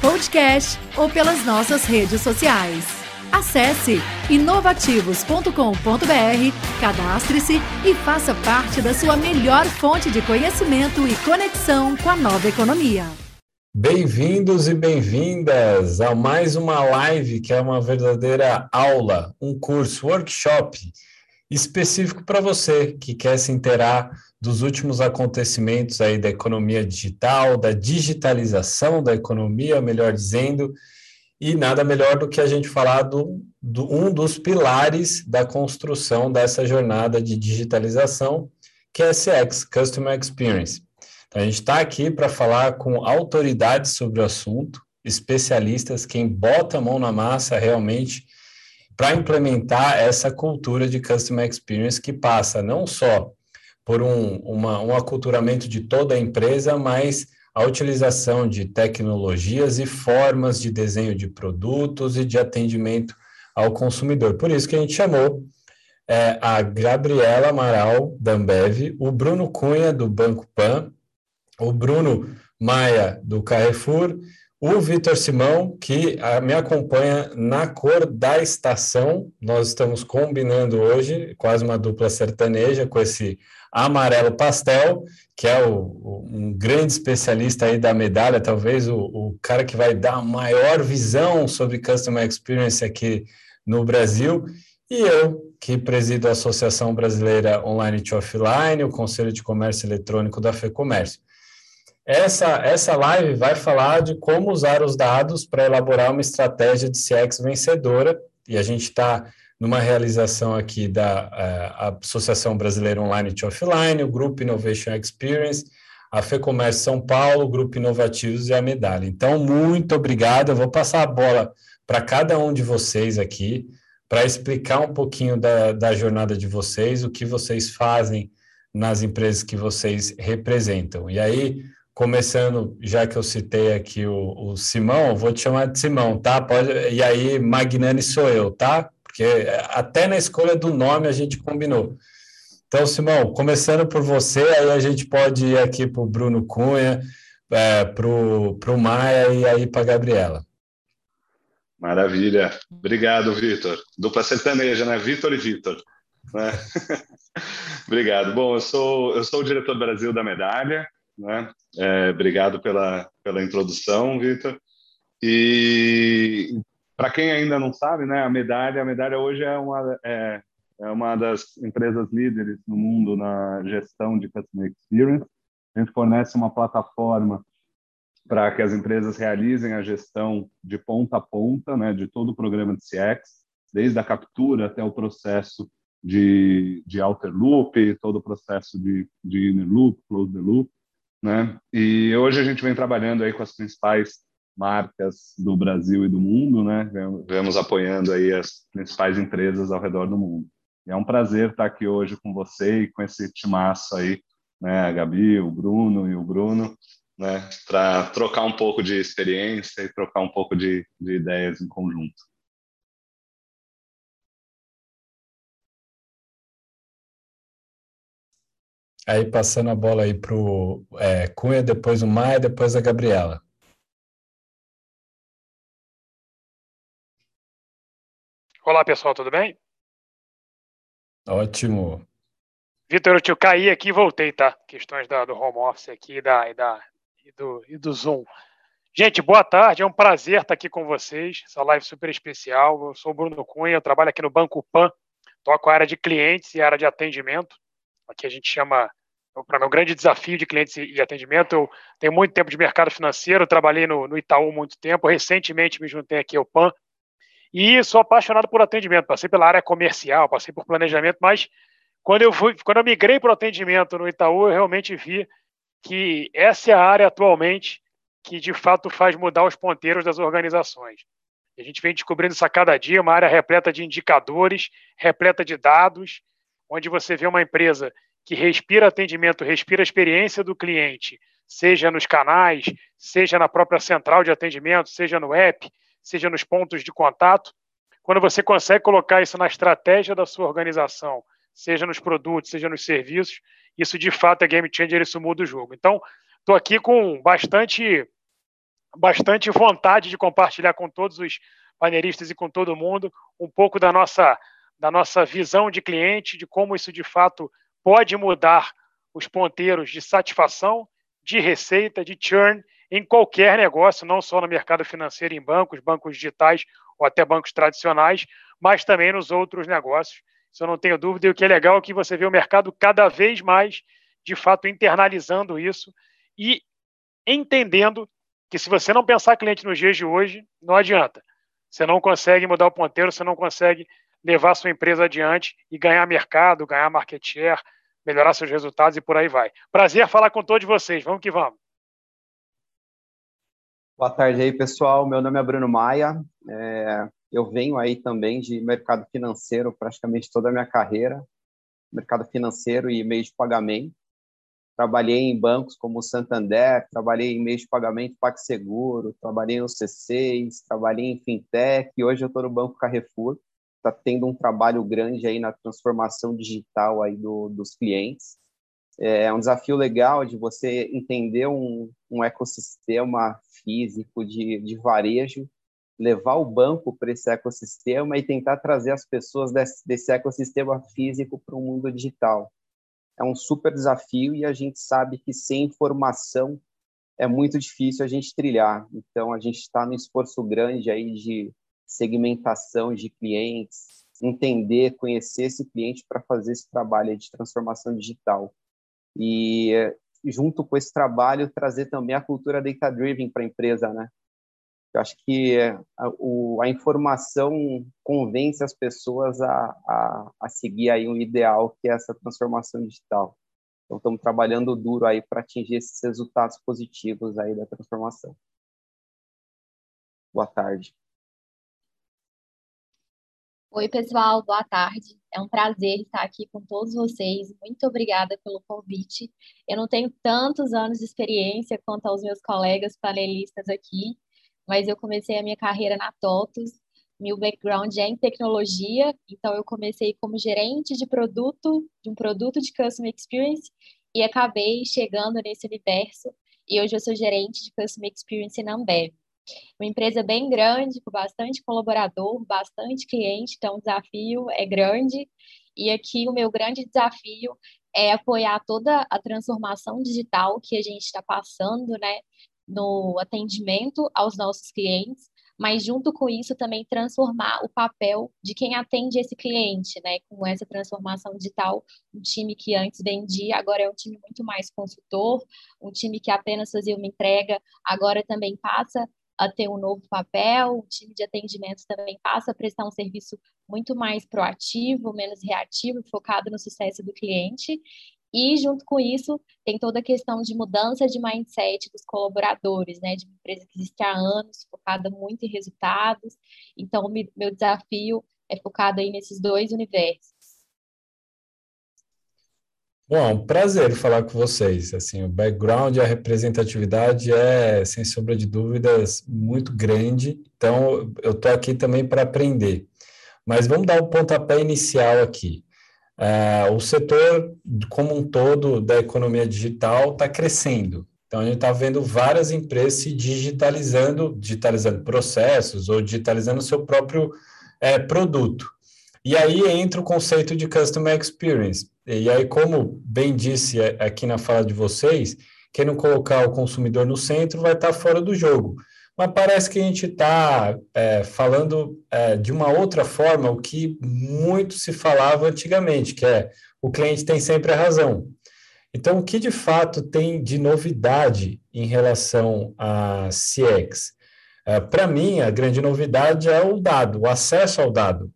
podcast ou pelas nossas redes sociais. Acesse inovativos.com.br, cadastre-se e faça parte da sua melhor fonte de conhecimento e conexão com a nova economia. Bem-vindos e bem-vindas a mais uma live que é uma verdadeira aula, um curso, workshop específico para você que quer se inteirar dos últimos acontecimentos aí da economia digital, da digitalização da economia, melhor dizendo, e nada melhor do que a gente falar do, do um dos pilares da construção dessa jornada de digitalização, que é CX, Customer Experience. Então, a gente está aqui para falar com autoridades sobre o assunto, especialistas, quem bota a mão na massa realmente para implementar essa cultura de Customer Experience que passa não só por um, uma, um aculturamento de toda a empresa, mas a utilização de tecnologias e formas de desenho de produtos e de atendimento ao consumidor. Por isso que a gente chamou é, a Gabriela Amaral, da Ambev, o Bruno Cunha, do Banco Pan, o Bruno Maia, do Carrefour, o Vitor Simão, que a, me acompanha na cor da estação. Nós estamos combinando hoje, quase uma dupla sertaneja, com esse Amarelo Pastel, que é o, o, um grande especialista aí da medalha, talvez o, o cara que vai dar a maior visão sobre Customer Experience aqui no Brasil, e eu, que presido a Associação Brasileira Online to Offline, o Conselho de Comércio Eletrônico da FEComércio. Essa, essa live vai falar de como usar os dados para elaborar uma estratégia de CX vencedora, e a gente está numa realização aqui da uh, Associação Brasileira Online e Offline, o Grupo Innovation Experience, a FEComércio São Paulo, o Grupo Inovativos e a Medalha. Então, muito obrigado. Eu vou passar a bola para cada um de vocês aqui, para explicar um pouquinho da, da jornada de vocês, o que vocês fazem nas empresas que vocês representam. E aí, começando, já que eu citei aqui o, o Simão, vou te chamar de Simão, tá? Pode, e aí, Magnani sou eu, tá? porque até na escolha do nome a gente combinou. Então, Simão, começando por você, aí a gente pode ir aqui para o Bruno Cunha, é, para o Maia e aí para a Gabriela. Maravilha. Obrigado, Vitor. Dupla sertaneja, né? Vitor e Vitor. Né? obrigado. Bom, eu sou, eu sou o diretor Brasil da medalha. Né? É, obrigado pela, pela introdução, Vitor. E para quem ainda não sabe, né, a medalha, a medalha hoje é uma, é, é uma das empresas líderes no mundo na gestão de customer experience. A gente fornece uma plataforma para que as empresas realizem a gestão de ponta a ponta, né, de todo o programa de CX, desde a captura até o processo de, de outer loop, todo o processo de, de inner loop, close the loop, né? E hoje a gente vem trabalhando aí com as principais marcas do Brasil e do mundo, né? Vemos apoiando aí as principais empresas ao redor do mundo. E é um prazer estar aqui hoje com você e com esse timaço aí, né? A Gabi, o Bruno e o Bruno, né? Para trocar um pouco de experiência e trocar um pouco de, de ideias em conjunto. Aí passando a bola aí para o é, Cunha, depois o Maia, depois a Gabriela. Olá, pessoal, tudo bem? Ótimo. Vitor, eu te caí aqui e voltei, tá? Questões da, do home office aqui da, e, da, e, do, e do Zoom. Gente, boa tarde, é um prazer estar aqui com vocês. Essa live super especial. Eu sou o Bruno Cunha, eu trabalho aqui no Banco Pan, toco a área de clientes e a área de atendimento. Aqui a gente chama, para meu grande desafio de clientes e atendimento, eu tenho muito tempo de mercado financeiro, trabalhei no, no Itaú muito tempo, recentemente me juntei aqui ao PAN, e sou apaixonado por atendimento. Passei pela área comercial, passei por planejamento, mas quando eu fui, quando eu migrei para o atendimento no Itaú, eu realmente vi que essa é a área atualmente que de fato faz mudar os ponteiros das organizações. A gente vem descobrindo isso a cada dia, uma área repleta de indicadores, repleta de dados, onde você vê uma empresa que respira atendimento, respira a experiência do cliente, seja nos canais, seja na própria central de atendimento, seja no app, seja nos pontos de contato. Quando você consegue colocar isso na estratégia da sua organização, seja nos produtos, seja nos serviços, isso de fato é game changer, isso muda o jogo. Então, estou aqui com bastante, bastante vontade de compartilhar com todos os painelistas e com todo mundo um pouco da nossa, da nossa visão de cliente, de como isso de fato pode mudar os ponteiros de satisfação, de receita, de churn em qualquer negócio, não só no mercado financeiro, em bancos, bancos digitais ou até bancos tradicionais, mas também nos outros negócios. Isso eu não tenho dúvida. E o que é legal é que você vê o mercado cada vez mais, de fato, internalizando isso e entendendo que se você não pensar cliente nos dias de hoje, não adianta. Você não consegue mudar o ponteiro, você não consegue levar sua empresa adiante e ganhar mercado, ganhar market share, melhorar seus resultados e por aí vai. Prazer falar com todos vocês. Vamos que vamos. Boa tarde aí, pessoal. Meu nome é Bruno Maia. É, eu venho aí também de mercado financeiro praticamente toda a minha carreira, mercado financeiro e meio de pagamento. Trabalhei em bancos como o Santander, trabalhei em meio de pagamento PagSeguro, trabalhei no C6, trabalhei em fintech e hoje eu estou no Banco Carrefour está tendo um trabalho grande aí na transformação digital aí do, dos clientes. É um desafio legal de você entender um, um ecossistema físico de, de varejo, levar o banco para esse ecossistema e tentar trazer as pessoas desse, desse ecossistema físico para o mundo digital. É um super desafio e a gente sabe que sem informação é muito difícil a gente trilhar. Então, a gente está no esforço grande aí de segmentação de clientes, entender, conhecer esse cliente para fazer esse trabalho de transformação digital. E junto com esse trabalho trazer também a cultura data driven para a empresa, né? Eu acho que a, o, a, informação convence as pessoas a, a, a seguir aí um ideal que é essa transformação digital. Então estamos trabalhando duro aí para atingir esses resultados positivos aí da transformação. Boa tarde. Oi, pessoal, boa tarde. É um prazer estar aqui com todos vocês. Muito obrigada pelo convite. Eu não tenho tantos anos de experiência quanto aos meus colegas panelistas aqui, mas eu comecei a minha carreira na TOTUS. Meu background é em tecnologia, então eu comecei como gerente de produto, de um produto de Customer Experience, e acabei chegando nesse universo, e hoje eu sou gerente de Customer Experience na Ambev uma empresa bem grande, com bastante colaborador, bastante cliente, então o desafio é grande. E aqui o meu grande desafio é apoiar toda a transformação digital que a gente está passando, né, no atendimento aos nossos clientes, mas junto com isso também transformar o papel de quem atende esse cliente, né? Com essa transformação digital, um time que antes vendia, agora é um time muito mais consultor, um time que apenas fazia uma entrega, agora também passa a ter um novo papel, o time de atendimento também passa a prestar um serviço muito mais proativo, menos reativo, focado no sucesso do cliente. E, junto com isso, tem toda a questão de mudança de mindset dos colaboradores, né? De uma empresa que existe há anos, focada muito em resultados. Então, meu desafio é focado aí nesses dois universos. Bom, um prazer falar com vocês. Assim, o background e a representatividade é, sem sombra de dúvidas, muito grande. Então, eu estou aqui também para aprender. Mas vamos dar o um pontapé inicial aqui. Uh, o setor como um todo da economia digital está crescendo. Então, a gente está vendo várias empresas se digitalizando, digitalizando processos ou digitalizando o seu próprio é, produto. E aí entra o conceito de Customer Experience. E aí, como bem disse aqui na fala de vocês, quem não colocar o consumidor no centro vai estar fora do jogo. Mas parece que a gente está é, falando é, de uma outra forma o que muito se falava antigamente, que é o cliente tem sempre a razão. Então, o que de fato tem de novidade em relação a CX? É, Para mim, a grande novidade é o dado, o acesso ao dado.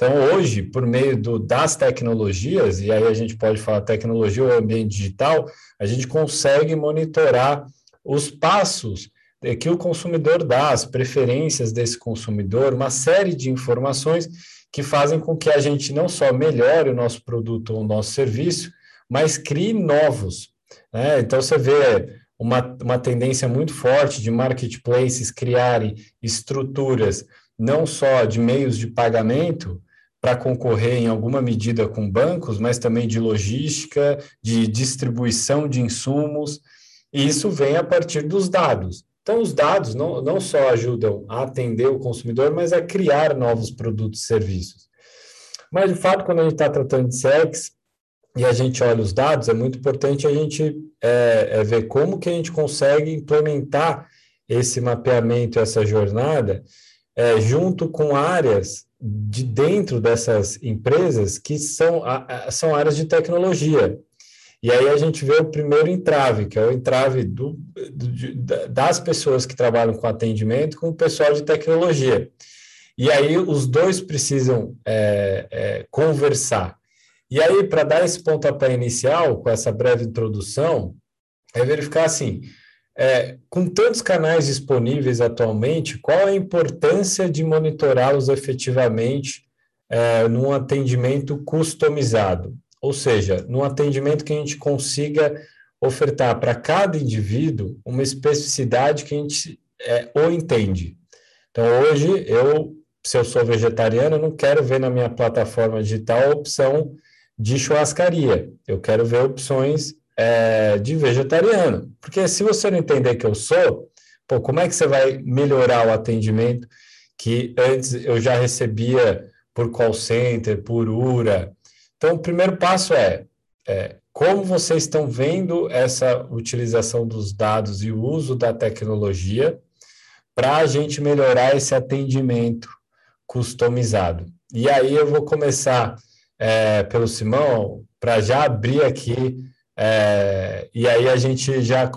Então, hoje, por meio do, das tecnologias, e aí a gente pode falar tecnologia ou ambiente digital, a gente consegue monitorar os passos que o consumidor dá, as preferências desse consumidor, uma série de informações que fazem com que a gente não só melhore o nosso produto ou o nosso serviço, mas crie novos. Né? Então, você vê uma, uma tendência muito forte de marketplaces criarem estruturas não só de meios de pagamento para concorrer em alguma medida com bancos, mas também de logística, de distribuição de insumos, e isso vem a partir dos dados. Então, os dados não, não só ajudam a atender o consumidor, mas a criar novos produtos e serviços. Mas, de fato, quando a gente está tratando de CX e a gente olha os dados, é muito importante a gente é, é ver como que a gente consegue implementar esse mapeamento, essa jornada, é, junto com áreas de dentro dessas empresas que são, são áreas de tecnologia. E aí a gente vê o primeiro entrave, que é o entrave do, do, das pessoas que trabalham com atendimento com o pessoal de tecnologia. E aí os dois precisam é, é, conversar. E aí, para dar esse pontapé inicial, com essa breve introdução, é verificar assim: é, com tantos canais disponíveis atualmente, qual a importância de monitorá-los efetivamente é, num atendimento customizado? Ou seja, num atendimento que a gente consiga ofertar para cada indivíduo uma especificidade que a gente é, ou entende. Então, hoje, eu, se eu sou vegetariano, não quero ver na minha plataforma digital a opção de churrascaria. Eu quero ver opções é, de vegetariano. Porque se você não entender que eu sou, pô, como é que você vai melhorar o atendimento que antes eu já recebia por call center, por URA? Então, o primeiro passo é, é como vocês estão vendo essa utilização dos dados e o uso da tecnologia para a gente melhorar esse atendimento customizado. E aí eu vou começar é, pelo Simão para já abrir aqui é, e aí a gente já.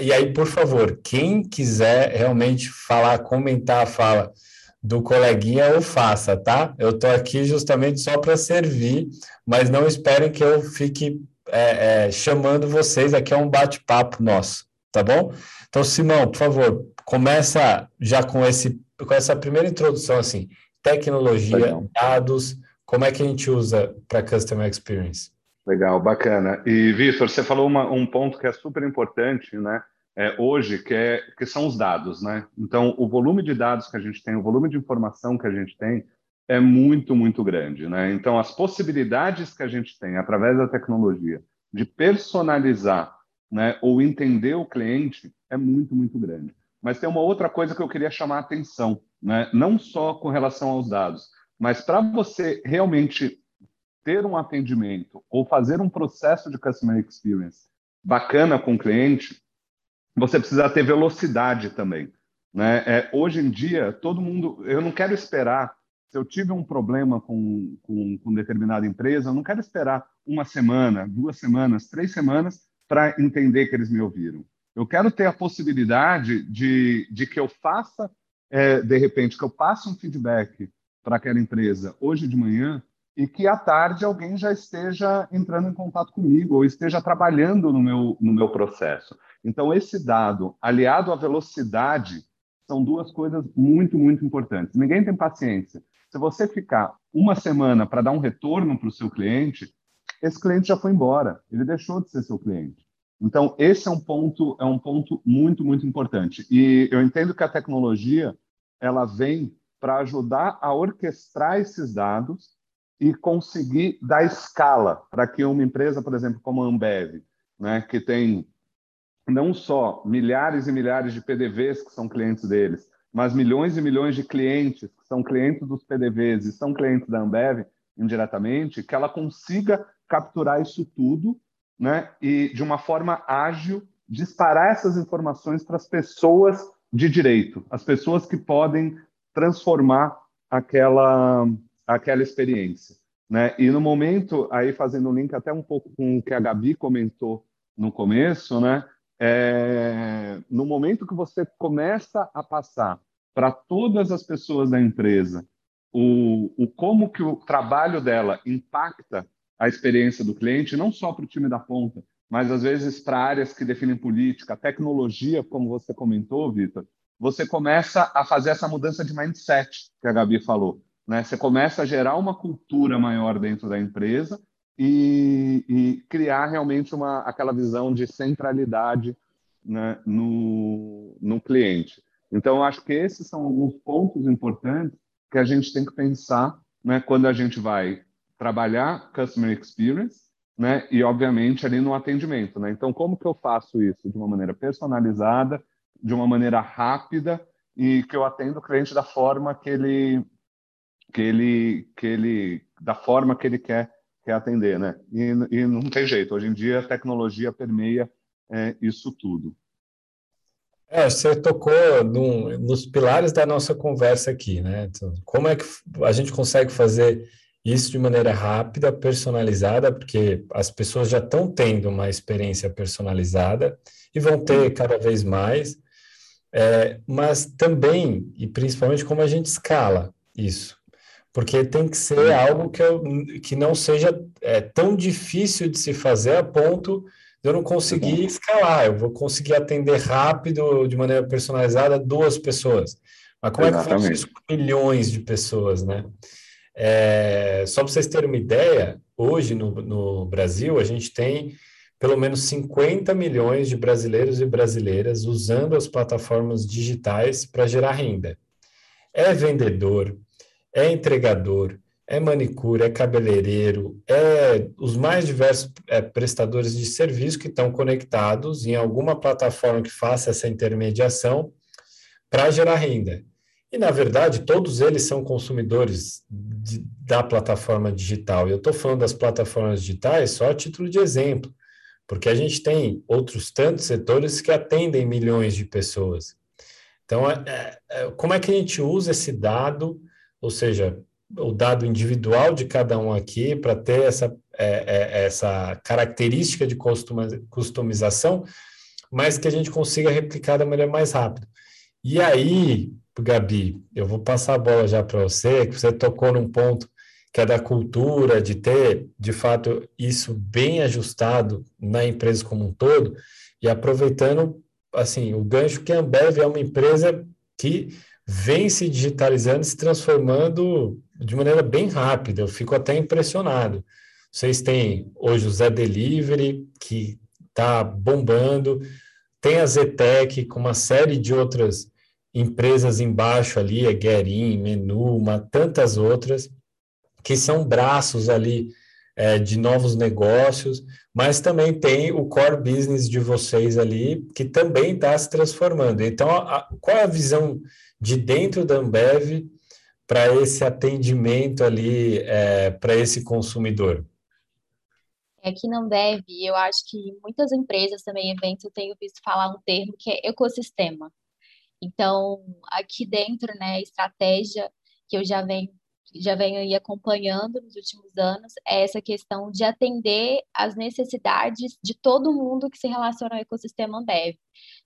E aí, por favor, quem quiser realmente falar, comentar a fala do coleguinha, eu faça, tá? Eu estou aqui justamente só para servir, mas não esperem que eu fique é, é, chamando vocês. Aqui é um bate-papo nosso, tá bom? Então, Simão, por favor, começa já com, esse, com essa primeira introdução, assim, tecnologia, Legal. dados, como é que a gente usa para Customer Experience? Legal, bacana. E, Vitor, você falou uma, um ponto que é super importante, né? É, hoje, que, é, que são os dados, né? Então, o volume de dados que a gente tem, o volume de informação que a gente tem é muito, muito grande, né? Então, as possibilidades que a gente tem através da tecnologia de personalizar, né, ou entender o cliente é muito, muito grande. Mas tem uma outra coisa que eu queria chamar a atenção, né? Não só com relação aos dados, mas para você realmente ter um atendimento ou fazer um processo de customer experience bacana com o cliente, você precisa ter velocidade também. Né? É, hoje em dia, todo mundo. Eu não quero esperar. Se eu tive um problema com, com, com determinada empresa, eu não quero esperar uma semana, duas semanas, três semanas para entender que eles me ouviram. Eu quero ter a possibilidade de, de que eu faça, é, de repente, que eu passe um feedback para aquela empresa hoje de manhã e que à tarde alguém já esteja entrando em contato comigo ou esteja trabalhando no meu, no meu processo. Então, esse dado, aliado à velocidade, são duas coisas muito, muito importantes. Ninguém tem paciência. Se você ficar uma semana para dar um retorno para o seu cliente, esse cliente já foi embora, ele deixou de ser seu cliente. Então, esse é um ponto, é um ponto muito, muito importante. E eu entendo que a tecnologia ela vem para ajudar a orquestrar esses dados e conseguir dar escala para que uma empresa, por exemplo, como a Ambev, né, que tem não só milhares e milhares de PDVs que são clientes deles, mas milhões e milhões de clientes que são clientes dos PDVs e são clientes da Ambev indiretamente, que ela consiga capturar isso tudo, né, e de uma forma ágil disparar essas informações para as pessoas de direito, as pessoas que podem transformar aquela aquela experiência. Né? E no momento, aí fazendo um link até um pouco com o que a Gabi comentou no começo, né? É, no momento que você começa a passar para todas as pessoas da empresa o, o como que o trabalho dela impacta a experiência do cliente, não só para o time da ponta, mas às vezes para áreas que definem política, tecnologia, como você comentou, Vitor, você começa a fazer essa mudança de mindset que a Gabi falou. Né? Você começa a gerar uma cultura maior dentro da empresa e, e criar realmente uma, aquela visão de centralidade né, no, no cliente. Então, acho que esses são alguns pontos importantes que a gente tem que pensar né, quando a gente vai trabalhar customer experience né? E obviamente ali no atendimento, né? Então, como que eu faço isso de uma maneira personalizada, de uma maneira rápida e que eu atendo o cliente da forma que ele que ele que ele da forma que ele quer quer atender, né? E, e não tem jeito. Hoje em dia a tecnologia permeia é, isso tudo. É, você tocou num, nos pilares da nossa conversa aqui, né? Então, como é que a gente consegue fazer isso de maneira rápida, personalizada, porque as pessoas já estão tendo uma experiência personalizada e vão ter cada vez mais, é, mas também, e principalmente, como a gente escala isso. Porque tem que ser algo que, eu, que não seja é, tão difícil de se fazer a ponto de eu não conseguir escalar. Eu vou conseguir atender rápido, de maneira personalizada, duas pessoas. Mas como Exatamente. é que faz isso com milhões de pessoas, né? É, só para vocês terem uma ideia, hoje no, no Brasil a gente tem pelo menos 50 milhões de brasileiros e brasileiras usando as plataformas digitais para gerar renda. É vendedor, é entregador, é manicure, é cabeleireiro, é os mais diversos é, prestadores de serviço que estão conectados em alguma plataforma que faça essa intermediação para gerar renda. E, na verdade, todos eles são consumidores de, da plataforma digital. Eu estou falando das plataformas digitais só a título de exemplo, porque a gente tem outros tantos setores que atendem milhões de pessoas. Então, é, é, é como é que a gente usa esse dado, ou seja, o dado individual de cada um aqui, para ter essa, é, é, essa característica de customização, mas que a gente consiga replicar da maneira mais rápida. E aí, Gabi, eu vou passar a bola já para você, que você tocou num ponto que é da cultura, de ter, de fato, isso bem ajustado na empresa como um todo, e aproveitando, assim, o gancho que a Ambev é uma empresa que vem se digitalizando, se transformando de maneira bem rápida, eu fico até impressionado. Vocês têm hoje o Zé Delivery, que está bombando, tem a Zetec, com uma série de outras empresas embaixo ali, é Guerin, Menu, uma, tantas outras, que são braços ali é, de novos negócios, mas também tem o core business de vocês ali, que também está se transformando. Então, a, qual é a visão de dentro da Ambev para esse atendimento ali, é, para esse consumidor? É que não deve, eu acho que muitas empresas também, eventos, eu tenho visto falar um termo que é ecossistema. Então, aqui dentro, né, estratégia que eu já venho já venho aí acompanhando nos últimos anos é essa questão de atender às necessidades de todo mundo que se relaciona ao ecossistema Ambev,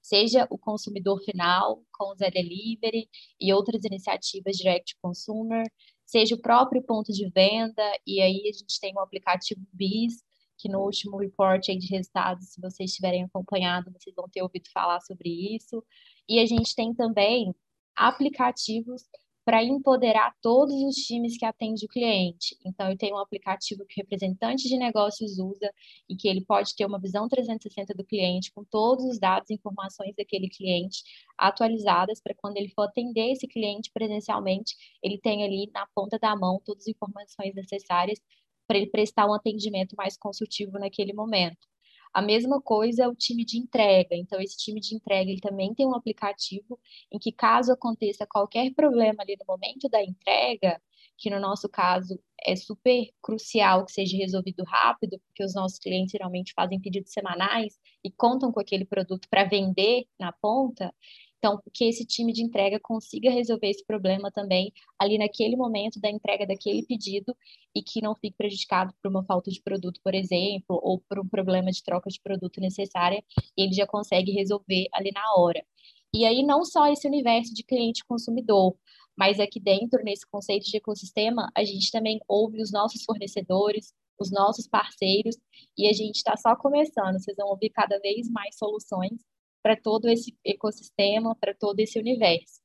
seja o consumidor final, com o Zé Delivery e outras iniciativas direct consumer, seja o próprio ponto de venda, e aí a gente tem o aplicativo BIS, que no último report de resultados, se vocês tiverem acompanhado, vocês vão ter ouvido falar sobre isso. E a gente tem também aplicativos para empoderar todos os times que atendem o cliente. Então, eu tenho um aplicativo que o representante de negócios usa e que ele pode ter uma visão 360 do cliente com todos os dados e informações daquele cliente atualizadas para quando ele for atender esse cliente presencialmente, ele tem ali na ponta da mão todas as informações necessárias para ele prestar um atendimento mais consultivo naquele momento. A mesma coisa é o time de entrega. Então, esse time de entrega ele também tem um aplicativo em que, caso aconteça qualquer problema ali no momento da entrega, que no nosso caso é super crucial que seja resolvido rápido, porque os nossos clientes geralmente fazem pedidos semanais e contam com aquele produto para vender na ponta. Então, que esse time de entrega consiga resolver esse problema também ali naquele momento da entrega daquele pedido e que não fique prejudicado por uma falta de produto, por exemplo, ou por um problema de troca de produto necessária, ele já consegue resolver ali na hora. E aí, não só esse universo de cliente consumidor, mas aqui dentro, nesse conceito de ecossistema, a gente também ouve os nossos fornecedores, os nossos parceiros, e a gente está só começando. Vocês vão ouvir cada vez mais soluções para todo esse ecossistema, para todo esse universo.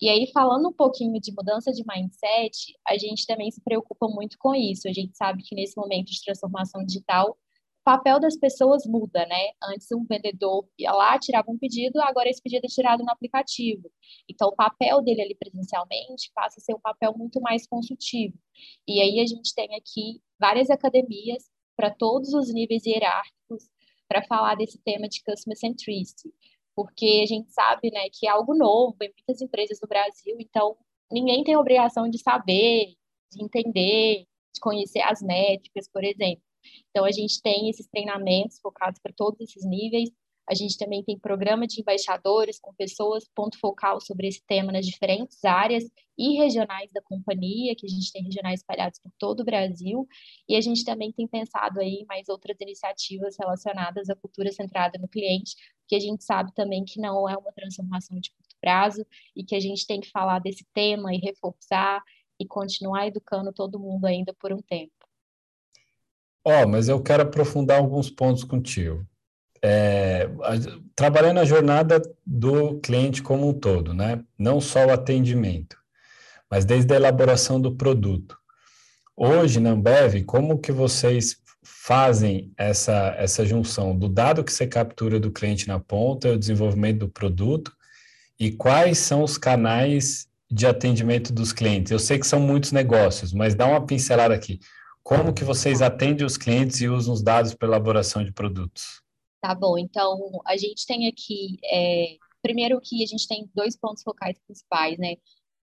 E aí, falando um pouquinho de mudança de mindset, a gente também se preocupa muito com isso. A gente sabe que nesse momento de transformação digital, o papel das pessoas muda, né? Antes um vendedor ia lá, tirava um pedido, agora esse pedido é tirado no aplicativo. Então, o papel dele ali presencialmente passa a ser um papel muito mais consultivo. E aí a gente tem aqui várias academias para todos os níveis hierárquicos para falar desse tema de customer centricity porque a gente sabe né, que é algo novo em muitas empresas do Brasil, então ninguém tem obrigação de saber, de entender, de conhecer as métricas, por exemplo. Então, a gente tem esses treinamentos focados para todos esses níveis, a gente também tem programa de embaixadores com pessoas, ponto focal sobre esse tema nas diferentes áreas e regionais da companhia, que a gente tem regionais espalhados por todo o Brasil. E a gente também tem pensado aí mais outras iniciativas relacionadas à cultura centrada no cliente, que a gente sabe também que não é uma transformação de curto prazo e que a gente tem que falar desse tema e reforçar e continuar educando todo mundo ainda por um tempo. Ó, oh, mas eu quero aprofundar alguns pontos contigo é, trabalhando a jornada do cliente como um todo, né? Não só o atendimento, mas desde a elaboração do produto. Hoje, na Ambev, como que vocês fazem essa, essa junção do dado que você captura do cliente na ponta, o desenvolvimento do produto, e quais são os canais de atendimento dos clientes? Eu sei que são muitos negócios, mas dá uma pincelada aqui. Como que vocês atendem os clientes e usam os dados para elaboração de produtos? Tá bom, então a gente tem aqui, é, primeiro que a gente tem dois pontos focais principais, né?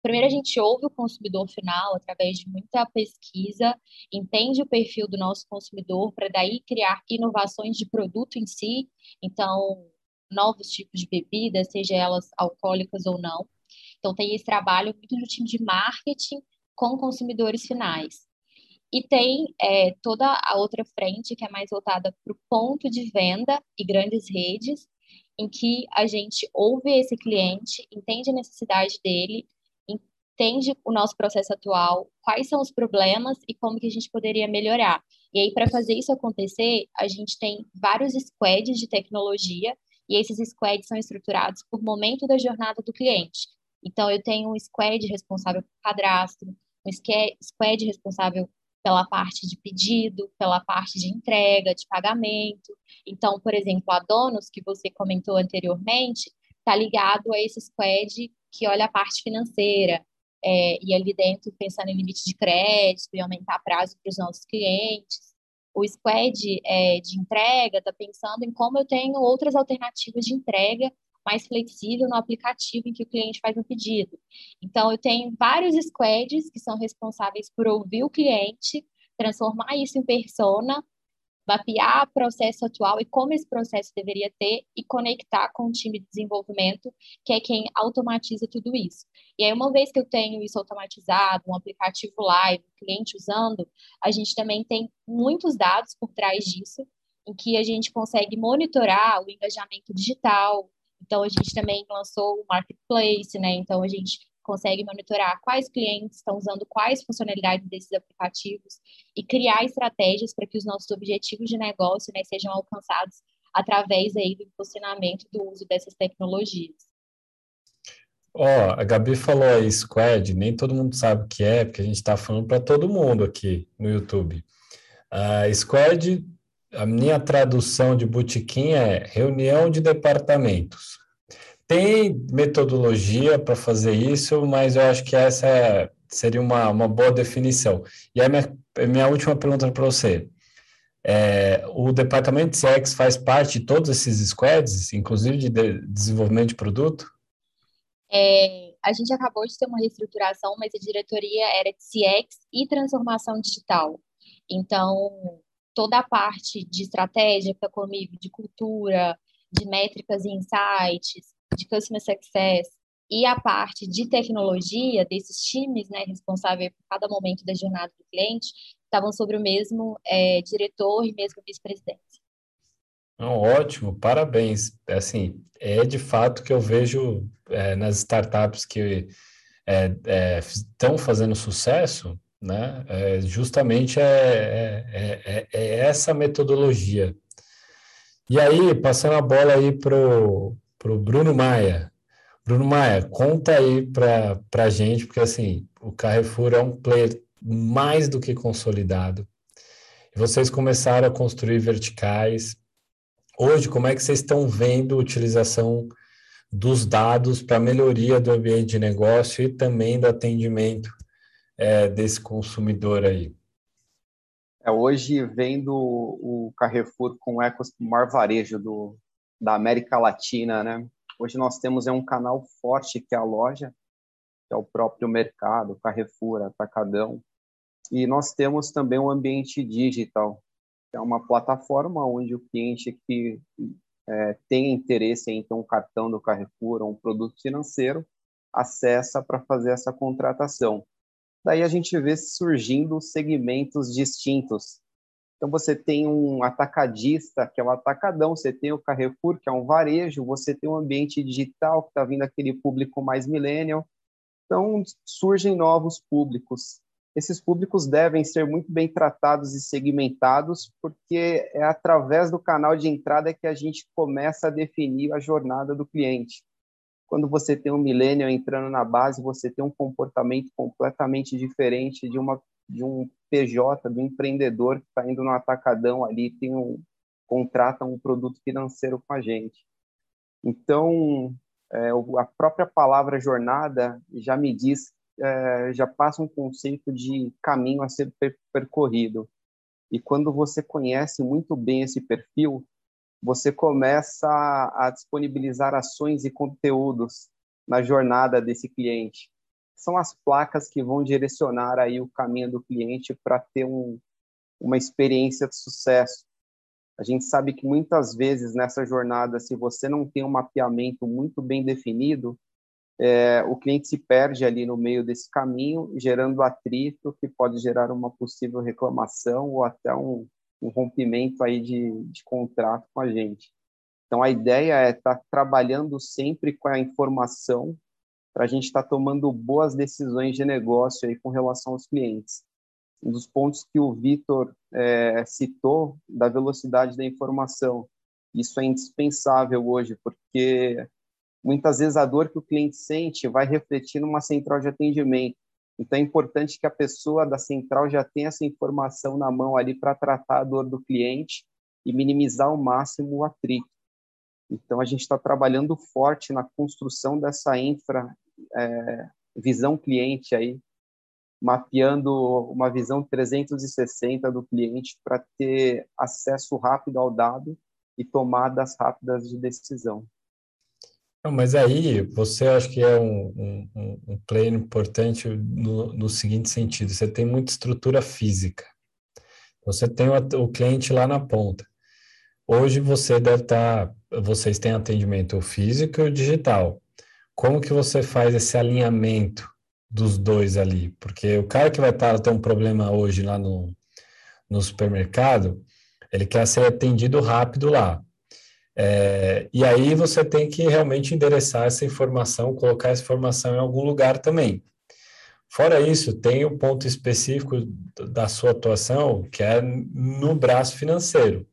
Primeiro, a gente ouve o consumidor final através de muita pesquisa, entende o perfil do nosso consumidor para daí criar inovações de produto em si, então, novos tipos de bebidas, seja elas alcoólicas ou não. Então, tem esse trabalho muito do time de marketing com consumidores finais. E tem é, toda a outra frente, que é mais voltada para o ponto de venda e grandes redes, em que a gente ouve esse cliente, entende a necessidade dele, entende o nosso processo atual, quais são os problemas e como que a gente poderia melhorar. E aí, para fazer isso acontecer, a gente tem vários squads de tecnologia, e esses squads são estruturados por momento da jornada do cliente. Então, eu tenho um squad responsável por cadastro, um squad responsável pela parte de pedido, pela parte de entrega, de pagamento. Então, por exemplo, a Donos, que você comentou anteriormente, está ligado a esse squad que olha a parte financeira, é, e ali dentro pensando em limite de crédito e aumentar prazo para os nossos clientes. O squad é, de entrega está pensando em como eu tenho outras alternativas de entrega mais flexível no aplicativo em que o cliente faz um pedido. Então, eu tenho vários squads que são responsáveis por ouvir o cliente, transformar isso em persona, mapear o processo atual e como esse processo deveria ter e conectar com o time de desenvolvimento, que é quem automatiza tudo isso. E aí, uma vez que eu tenho isso automatizado, um aplicativo live, o cliente usando, a gente também tem muitos dados por trás disso, em que a gente consegue monitorar o engajamento digital, então, a gente também lançou o Marketplace, né? Então, a gente consegue monitorar quais clientes estão usando quais funcionalidades desses aplicativos e criar estratégias para que os nossos objetivos de negócio né, sejam alcançados através aí do impulsionamento do uso dessas tecnologias. Ó, oh, a Gabi falou aí Squad, nem todo mundo sabe o que é, porque a gente está falando para todo mundo aqui no YouTube. Uh, Squad a minha tradução de botequim é reunião de departamentos. Tem metodologia para fazer isso, mas eu acho que essa é, seria uma, uma boa definição. E a minha, minha última pergunta para você. É, o departamento de CX faz parte de todos esses squads, inclusive de, de desenvolvimento de produto? É, a gente acabou de ter uma reestruturação, mas a diretoria era de CX e transformação digital. Então, toda a parte de estratégia para comigo, de cultura, de métricas e insights, de customer success e a parte de tecnologia desses times, né, responsáveis por cada momento da jornada do cliente, estavam sobre o mesmo é, diretor e mesmo vice-presidente. Ótimo, parabéns. Assim, é de fato que eu vejo é, nas startups que é, é, estão fazendo sucesso, né? É, justamente é, é, é, é, essa metodologia. E aí, passando a bola aí para o Bruno Maia. Bruno Maia, conta aí para a gente, porque assim, o Carrefour é um player mais do que consolidado. Vocês começaram a construir verticais. Hoje, como é que vocês estão vendo a utilização dos dados para melhoria do ambiente de negócio e também do atendimento é, desse consumidor aí? É, hoje, vendo o Carrefour com o maior varejo do, da América Latina, né? Hoje nós temos é um canal forte que é a loja, que é o próprio mercado, Carrefour, Atacadão, e nós temos também o um ambiente digital, que é uma plataforma onde o cliente que é, tem interesse em ter um cartão do Carrefour ou um produto financeiro acessa para fazer essa contratação. Daí a gente vê surgindo segmentos distintos. Então você tem um atacadista, que é o atacadão, você tem o Carrefour, que é um varejo, você tem um ambiente digital, que está vindo aquele público mais millennial. Então surgem novos públicos. Esses públicos devem ser muito bem tratados e segmentados, porque é através do canal de entrada que a gente começa a definir a jornada do cliente quando você tem um millennial entrando na base, você tem um comportamento completamente diferente de uma de um PJ, do empreendedor que está indo no atacadão ali, tem um contrata um produto financeiro com a gente. Então, é, a própria palavra jornada já me diz, é, já passa um conceito de caminho a ser percorrido. E quando você conhece muito bem esse perfil, você começa a disponibilizar ações e conteúdos na jornada desse cliente. São as placas que vão direcionar aí o caminho do cliente para ter um, uma experiência de sucesso. A gente sabe que muitas vezes nessa jornada, se você não tem um mapeamento muito bem definido, é, o cliente se perde ali no meio desse caminho, gerando atrito que pode gerar uma possível reclamação ou até um, um rompimento aí de, de contrato com a gente. Então, a ideia é estar tá trabalhando sempre com a informação para a gente estar tá tomando boas decisões de negócio aí com relação aos clientes. Um dos pontos que o Vitor é, citou da velocidade da informação, isso é indispensável hoje, porque muitas vezes a dor que o cliente sente vai refletir numa central de atendimento. Então é importante que a pessoa da central já tenha essa informação na mão ali para tratar a dor do cliente e minimizar ao máximo o atrito. Então a gente está trabalhando forte na construção dessa infra é, visão cliente aí, mapeando uma visão 360 do cliente para ter acesso rápido ao dado e tomadas rápidas de decisão. Mas aí você acha que é um, um, um player importante no, no seguinte sentido: você tem muita estrutura física, você tem o, o cliente lá na ponta. Hoje você deve estar, tá, vocês têm atendimento físico e digital. Como que você faz esse alinhamento dos dois ali? Porque o cara que vai estar tá, ter um problema hoje lá no, no supermercado, ele quer ser atendido rápido lá. É, e aí você tem que realmente endereçar essa informação, colocar essa informação em algum lugar também. Fora isso, tem o um ponto específico da sua atuação, que é no braço financeiro.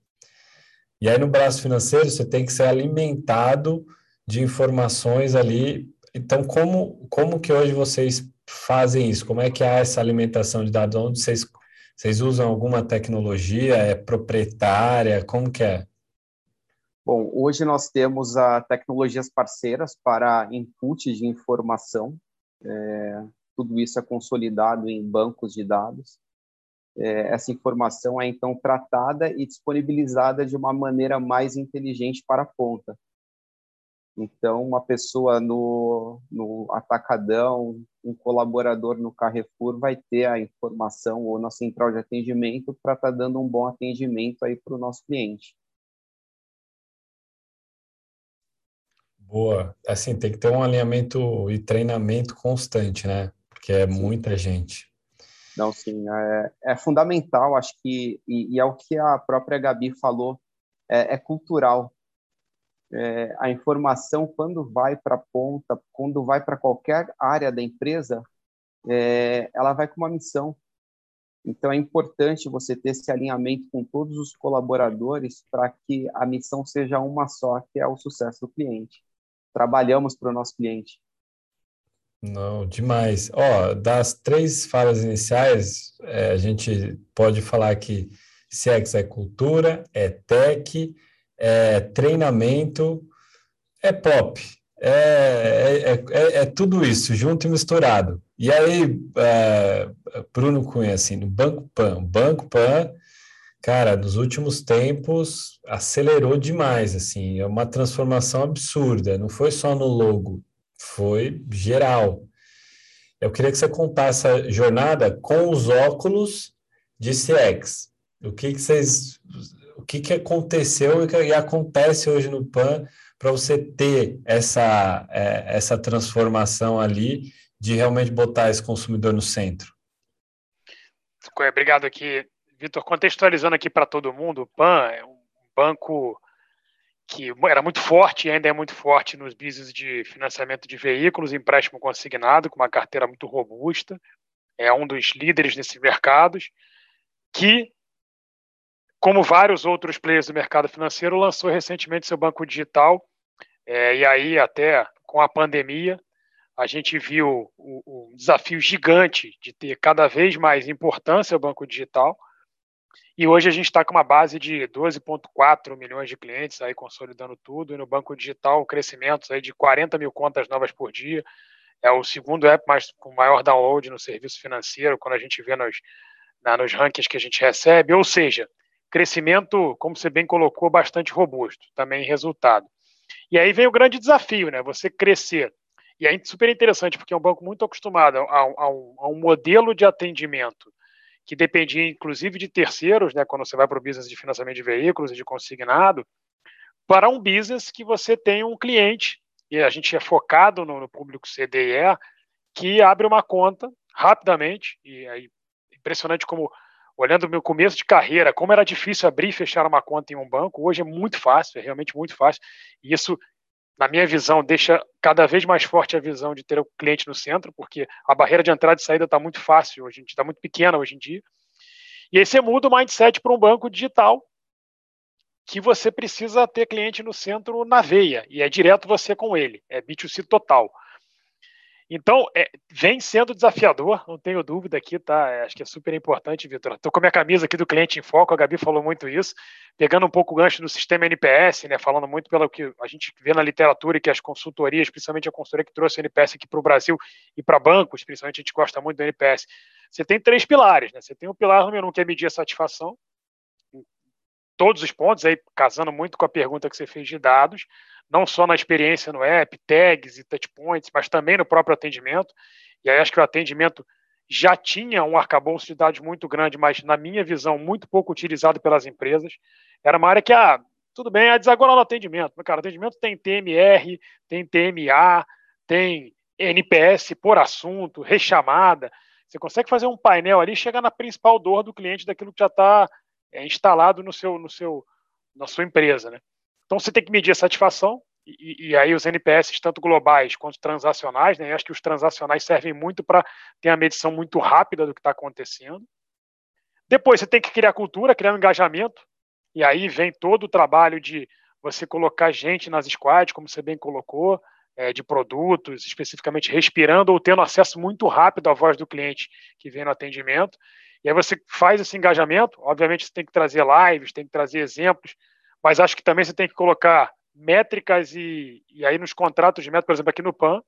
E aí, no braço financeiro, você tem que ser alimentado de informações ali. Então, como, como que hoje vocês fazem isso? Como é que há essa alimentação de dados? Onde vocês, vocês usam alguma tecnologia? É proprietária? Como que é? Bom, hoje nós temos a tecnologias parceiras para input de informação. É, tudo isso é consolidado em bancos de dados. É, essa informação é então tratada e disponibilizada de uma maneira mais inteligente para a ponta. Então, uma pessoa no, no atacadão, um colaborador no Carrefour vai ter a informação ou na central de atendimento para estar tá dando um bom atendimento aí para o nosso cliente. Boa. Assim, tem que ter um alinhamento e treinamento constante, né? Porque é muita gente. Não, sim, é, é fundamental, acho que, e, e, é o que a própria Gabi falou, é, é cultural. É, a informação, quando vai para a ponta, quando vai para qualquer área da empresa, é, ela vai com uma missão. Então, é importante você ter esse alinhamento com todos os colaboradores para que a missão seja uma só, que é o sucesso do cliente. Trabalhamos para o nosso cliente. Não, demais. Ó, das três falas iniciais, é, a gente pode falar que CX é cultura, é tech, é treinamento, é pop. É, é, é, é, tudo isso, junto e misturado. E aí, é, Bruno Cunha, assim, no Banco Pan, Banco Pan, cara, nos últimos tempos acelerou demais, assim, é uma transformação absurda, não foi só no logo, foi geral. Eu queria que você contasse a jornada com os óculos de CX. O que, que vocês, o que, que aconteceu e acontece hoje no PAN para você ter essa, é, essa transformação ali de realmente botar esse consumidor no centro? Obrigado aqui, Vitor. Contextualizando aqui para todo mundo, o PAN é um banco que era muito forte e ainda é muito forte nos business de financiamento de veículos, empréstimo consignado, com uma carteira muito robusta, é um dos líderes nesses mercados, que, como vários outros players do mercado financeiro, lançou recentemente seu banco digital, é, e aí até com a pandemia, a gente viu o, o desafio gigante de ter cada vez mais importância o banco digital, e hoje a gente está com uma base de 12,4 milhões de clientes aí consolidando tudo, e no banco digital crescimentos aí de 40 mil contas novas por dia. É o segundo app mais, com maior download no serviço financeiro, quando a gente vê nos, na, nos rankings que a gente recebe. Ou seja, crescimento, como você bem colocou, bastante robusto, também resultado. E aí vem o grande desafio, né? Você crescer. E é super interessante, porque é um banco muito acostumado a, a, um, a um modelo de atendimento que dependia inclusive de terceiros, né, quando você vai para o business de financiamento de veículos e de consignado, para um business que você tem um cliente, e a gente é focado no, no público CDE, que abre uma conta rapidamente, e aí impressionante como, olhando o meu começo de carreira, como era difícil abrir e fechar uma conta em um banco, hoje é muito fácil, é realmente muito fácil, e isso na minha visão, deixa cada vez mais forte a visão de ter o cliente no centro, porque a barreira de entrada e saída está muito fácil hoje está muito pequena hoje em dia. E aí você muda o mindset para um banco digital, que você precisa ter cliente no centro na veia, e é direto você com ele, é B2C total. Então, é, vem sendo desafiador, não tenho dúvida aqui, tá? É, acho que é super importante, Vitor. Estou com a minha camisa aqui do cliente em foco, a Gabi falou muito isso, pegando um pouco o gancho do sistema NPS, né? Falando muito pelo que a gente vê na literatura e que as consultorias, principalmente a consultoria que trouxe o NPS aqui para o Brasil e para bancos, principalmente a gente gosta muito do NPS. Você tem três pilares, né? Você tem o pilar número um, que é medir a satisfação, todos os pontos, aí casando muito com a pergunta que você fez de dados não só na experiência no app, tags e touchpoints, mas também no próprio atendimento. E aí acho que o atendimento já tinha um arcabouço de dados muito grande, mas, na minha visão, muito pouco utilizado pelas empresas. Era uma área que, ah, tudo bem, é desagolar no atendimento. Mas, cara, atendimento tem TMR, tem TMA, tem NPS por assunto, rechamada. Você consegue fazer um painel ali e chegar na principal dor do cliente daquilo que já está é, instalado no seu, no seu, na sua empresa, né? Então você tem que medir a satisfação, e, e, aí os NPS, tanto globais quanto transacionais, né? Acho que os transacionais servem muito para ter a medição muito rápida do que está acontecendo. Depois você tem que criar cultura, criar um engajamento, e aí vem todo o trabalho de você colocar gente nas squads, como você bem colocou, é, de produtos, especificamente respirando ou tendo acesso muito rápido à voz do cliente que vem no atendimento. E aí você faz esse engajamento, obviamente você tem que trazer lives, tem que trazer exemplos, mas acho que também você tem que colocar métricas e, e aí nos contratos de meta, por exemplo, aqui no PAN,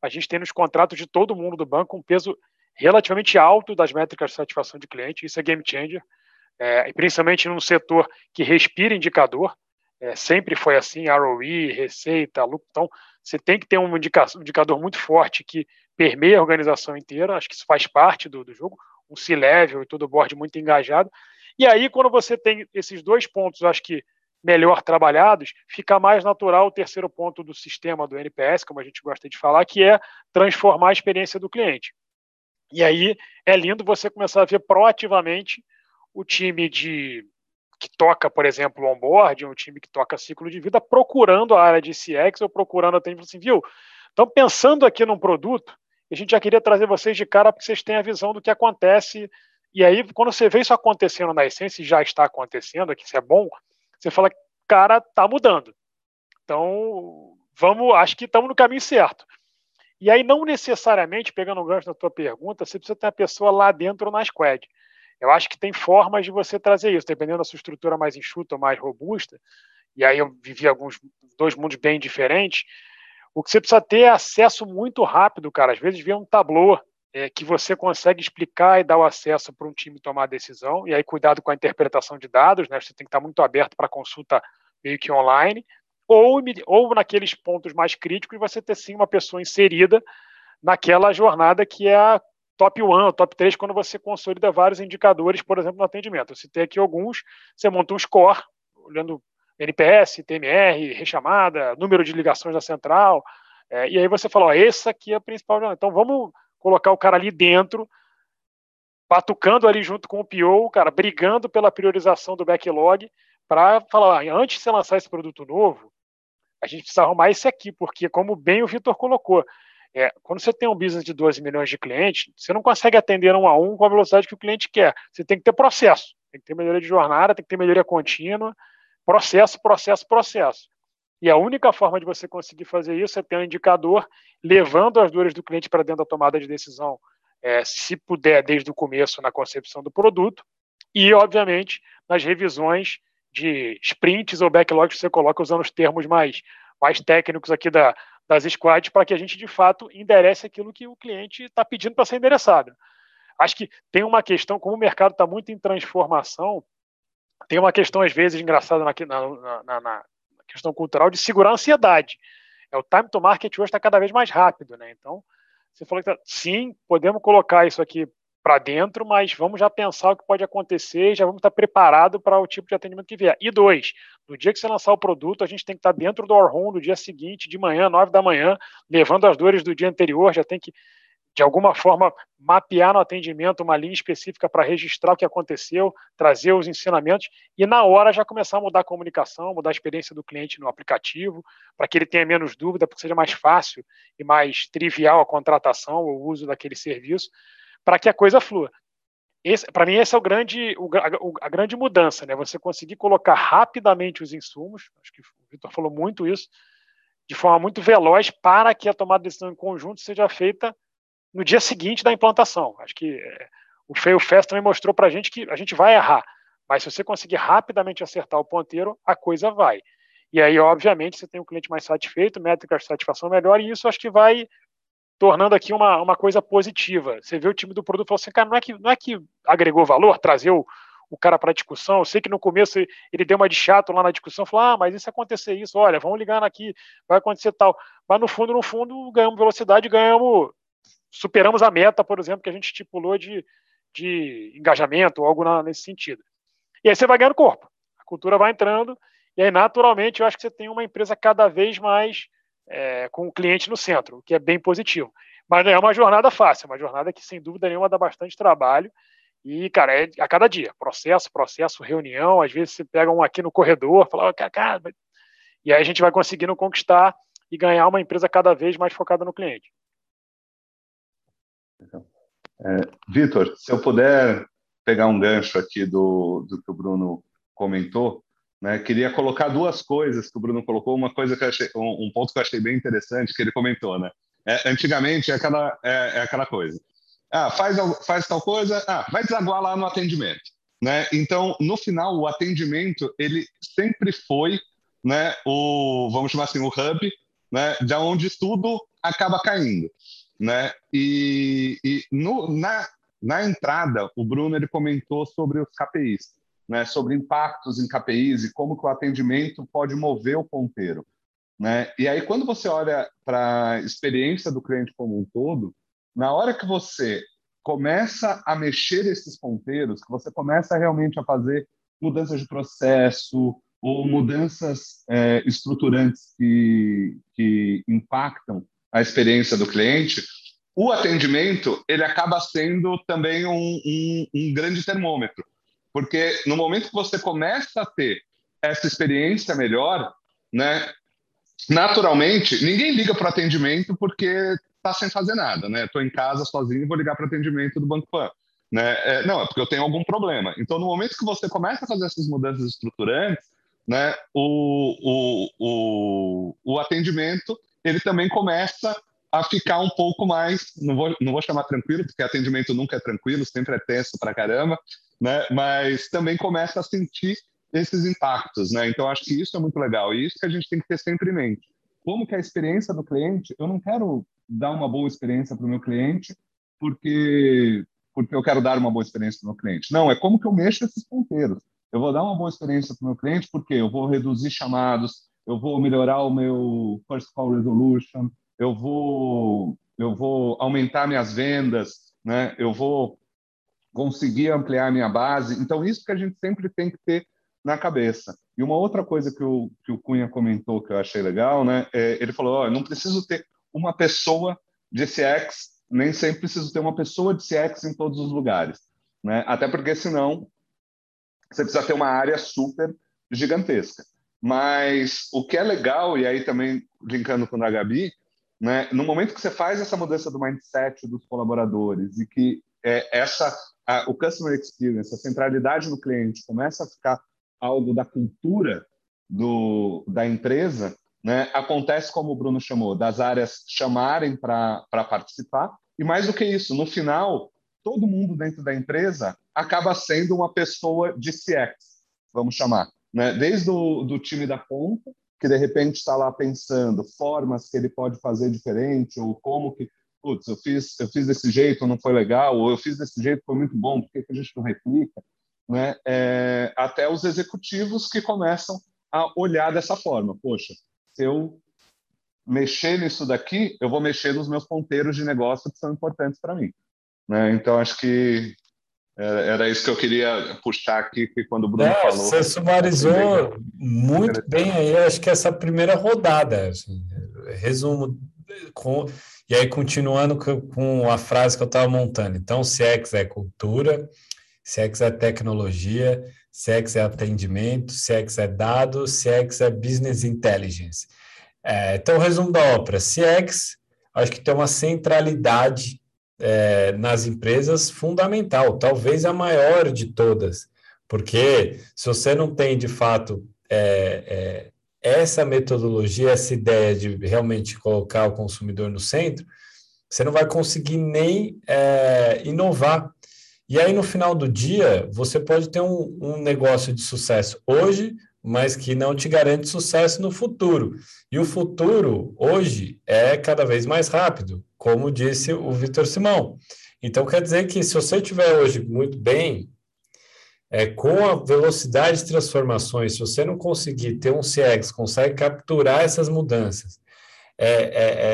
a gente tem nos contratos de todo mundo do banco um peso relativamente alto das métricas de satisfação de cliente, isso é game changer, é, principalmente num setor que respira indicador, é, sempre foi assim, ROE, receita, lucro, então você tem que ter um, indica um indicador muito forte que permeia a organização inteira, acho que isso faz parte do, do jogo, um C-level e todo o board muito engajado, e aí quando você tem esses dois pontos, acho que melhor trabalhados, fica mais natural o terceiro ponto do sistema do NPS, como a gente gosta de falar, que é transformar a experiência do cliente. E aí é lindo você começar a ver proativamente o time de que toca, por exemplo, onboard, um time que toca ciclo de vida, procurando a área de CX ou procurando atendimento assim, viu? Então, pensando aqui num produto, a gente já queria trazer vocês de cara para que vocês tenham a visão do que acontece E aí, quando você vê isso acontecendo na essência, e já está acontecendo, que isso é bom, você fala, cara, tá mudando. Então, vamos, acho que estamos no caminho certo. E aí, não necessariamente, pegando um gancho da tua pergunta, você precisa ter a pessoa lá dentro na squad. Eu acho que tem formas de você trazer isso, dependendo da sua estrutura mais enxuta ou mais robusta. E aí eu vivi alguns dois mundos bem diferentes. O que você precisa ter é acesso muito rápido, cara. Às vezes vê um tablô é, que você consegue explicar e dar o acesso para um time tomar a decisão. E aí cuidado com a interpretação de dados, né? Você tem que estar muito aberto para consulta meio que online. Ou, ou naqueles pontos mais críticos, você ter sim uma pessoa inserida naquela jornada que é a top 1, top 3, quando você consolida vários indicadores, por exemplo, no atendimento. Eu citei aqui alguns, você monta um score, olhando NPS, TMR, rechamada, número de ligações da central, é, e aí você fala, ó, esse aqui é a principal jornada. Então vamos colocar o cara ali dentro, batucando ali junto com o PO, cara, brigando pela priorização do backlog, para falar, ó, antes de você lançar esse produto novo, a gente precisa arrumar esse aqui, porque como bem o Vitor colocou, é, quando você tem um business de 12 milhões de clientes, você não consegue atender um a um com a velocidade que o cliente quer. Você tem que ter processo, tem que ter melhoria de jornada, tem que ter melhoria contínua, processo, processo, processo. E a única forma de você conseguir fazer isso é ter um indicador levando as dores do cliente para dentro da tomada de decisão, é, se puder, desde o começo, na concepção do produto, e, obviamente, nas revisões de sprints ou backlogs que você coloca usando os termos mais, mais técnicos aqui da, das squads para que a gente, de fato, enderece aquilo que o cliente está pedindo para ser endereçado. Acho que tem uma questão, como o mercado está muito em transformação, tem uma questão, às vezes, engraçada na, na, na, na questão cultural de segurar a ansiedade. É, o time to market hoje está cada vez mais rápido, né? Então, você falou que tá, sim, podemos colocar isso aqui para dentro, mas vamos já pensar o que pode acontecer, já vamos estar preparado para o tipo de atendimento que vier. E dois, no dia que você lançar o produto, a gente tem que estar dentro do Orhon no dia seguinte, de manhã, nove da manhã, levando as dores do dia anterior, já tem que de alguma forma mapear no atendimento uma linha específica para registrar o que aconteceu, trazer os ensinamentos e na hora já começar a mudar a comunicação, mudar a experiência do cliente no aplicativo, para que ele tenha menos dúvida, para que seja mais fácil e mais trivial a contratação, o uso daquele serviço para que a coisa flua. Para mim, essa é o grande, o, a, a, grande mudança, né? Você conseguir colocar rapidamente os insumos, acho que o Vitor falou muito isso, de forma muito veloz, para que a tomada de decisão em conjunto seja feita no dia seguinte da implantação. Acho que é, o Fail Fest também mostrou para a gente que a gente vai errar, mas se você conseguir rapidamente acertar o ponteiro, a coisa vai. E aí, obviamente, você tem um cliente mais satisfeito, métricas de satisfação melhor, e isso acho que vai tornando aqui uma, uma coisa positiva. Você vê o time do produto e fala assim, cara, não é que, não é que agregou valor, trazer o, o cara para a discussão. Eu sei que no começo ele deu uma de chato lá na discussão, falou, ah, mas isso acontecer isso, olha, vamos ligar aqui, vai acontecer tal. Mas no fundo, no fundo, ganhamos velocidade, ganhamos, superamos a meta, por exemplo, que a gente estipulou de, de engajamento, ou algo na, nesse sentido. E aí você vai ganhando corpo, a cultura vai entrando, e aí naturalmente eu acho que você tem uma empresa cada vez mais é, com o cliente no centro, o que é bem positivo. Mas não é uma jornada fácil, é uma jornada que, sem dúvida nenhuma, dá bastante trabalho. E, cara, é a cada dia. Processo, processo, reunião. Às vezes você pega um aqui no corredor, fala, cara, e aí a gente vai conseguindo conquistar e ganhar uma empresa cada vez mais focada no cliente. É, Vitor, se eu puder pegar um gancho aqui do, do que o Bruno comentou, né? Queria colocar duas coisas que o Bruno colocou. Uma coisa que achei, um, um, ponto que eu achei bem interessante que ele comentou, né? É, antigamente é aquela, é, é, aquela coisa. Ah, faz, faz tal coisa, ah, vai desaguar lá no atendimento. Né? Então, no final, o atendimento ele sempre foi, né, o vamos chamar assim, o hub, né, de onde tudo acaba caindo, né? E, e no, na, na entrada, o Bruno ele comentou sobre os KPIs né, sobre impactos em KPIs e como que o atendimento pode mover o ponteiro. Né? E aí, quando você olha para a experiência do cliente como um todo, na hora que você começa a mexer esses ponteiros, que você começa realmente a fazer mudanças de processo ou mudanças é, estruturantes que, que impactam a experiência do cliente, o atendimento ele acaba sendo também um, um, um grande termômetro. Porque no momento que você começa a ter essa experiência melhor, né, naturalmente, ninguém liga para o atendimento porque está sem fazer nada, né? Estou em casa sozinho e vou ligar para o atendimento do Banco Pan. Né? É, não, é porque eu tenho algum problema. Então, no momento que você começa a fazer essas mudanças estruturantes, né, o, o, o, o atendimento ele também começa a ficar um pouco mais, não vou, não vou chamar tranquilo, porque atendimento nunca é tranquilo, sempre é tenso pra caramba, né? Mas também começa a sentir esses impactos, né? Então acho que isso é muito legal e isso que a gente tem que ter sempre em mente. Como que é a experiência do cliente, eu não quero dar uma boa experiência para o meu cliente porque porque eu quero dar uma boa experiência para o meu cliente. Não, é como que eu mexo esses ponteiros. Eu vou dar uma boa experiência para o meu cliente porque eu vou reduzir chamados, eu vou melhorar o meu first call resolution, eu vou eu vou aumentar minhas vendas, né? Eu vou conseguir ampliar minha base. Então isso que a gente sempre tem que ter na cabeça. E uma outra coisa que o, que o Cunha comentou que eu achei legal, né? É, ele falou: oh, não preciso ter uma pessoa de CX, nem sempre preciso ter uma pessoa de CX em todos os lugares, né? Até porque senão você precisa ter uma área super gigantesca. Mas o que é legal, e aí também linkando com a Gabi, né, no momento que você faz essa mudança do mindset dos colaboradores e que é, essa a, o customer experience, a centralidade no cliente começa a ficar algo da cultura do, da empresa, né, acontece como o Bruno chamou, das áreas chamarem para participar, e mais do que isso, no final, todo mundo dentro da empresa acaba sendo uma pessoa de CX, vamos chamar. Né? Desde o do time da ponta, que de repente está lá pensando formas que ele pode fazer diferente, ou como que, putz, eu fiz, eu fiz desse jeito, não foi legal, ou eu fiz desse jeito, foi muito bom, por que, que a gente não replica? Né? É, até os executivos que começam a olhar dessa forma. Poxa, se eu mexer nisso daqui, eu vou mexer nos meus ponteiros de negócio que são importantes para mim. Né? Então, acho que é, era isso que eu queria puxar aqui, que quando o Bruno falou. Você sumarizou muito bem aí, acho que essa primeira rodada. Assim, resumo, com, e aí continuando com a frase que eu estava montando. Então, CX é cultura, CX é tecnologia, CX é atendimento, CX é dados, CX é business intelligence. É, então, resumo da ópera: CX, acho que tem uma centralidade é, nas empresas fundamental, talvez a maior de todas, porque se você não tem de fato é, é, essa metodologia, essa ideia de realmente colocar o consumidor no centro, você não vai conseguir nem é, inovar. E aí, no final do dia, você pode ter um, um negócio de sucesso hoje, mas que não te garante sucesso no futuro. E o futuro, hoje, é cada vez mais rápido, como disse o Vitor Simão. Então, quer dizer que se você estiver hoje muito bem, é, com a velocidade de transformações, se você não conseguir ter um CX, consegue capturar essas mudanças, é, é,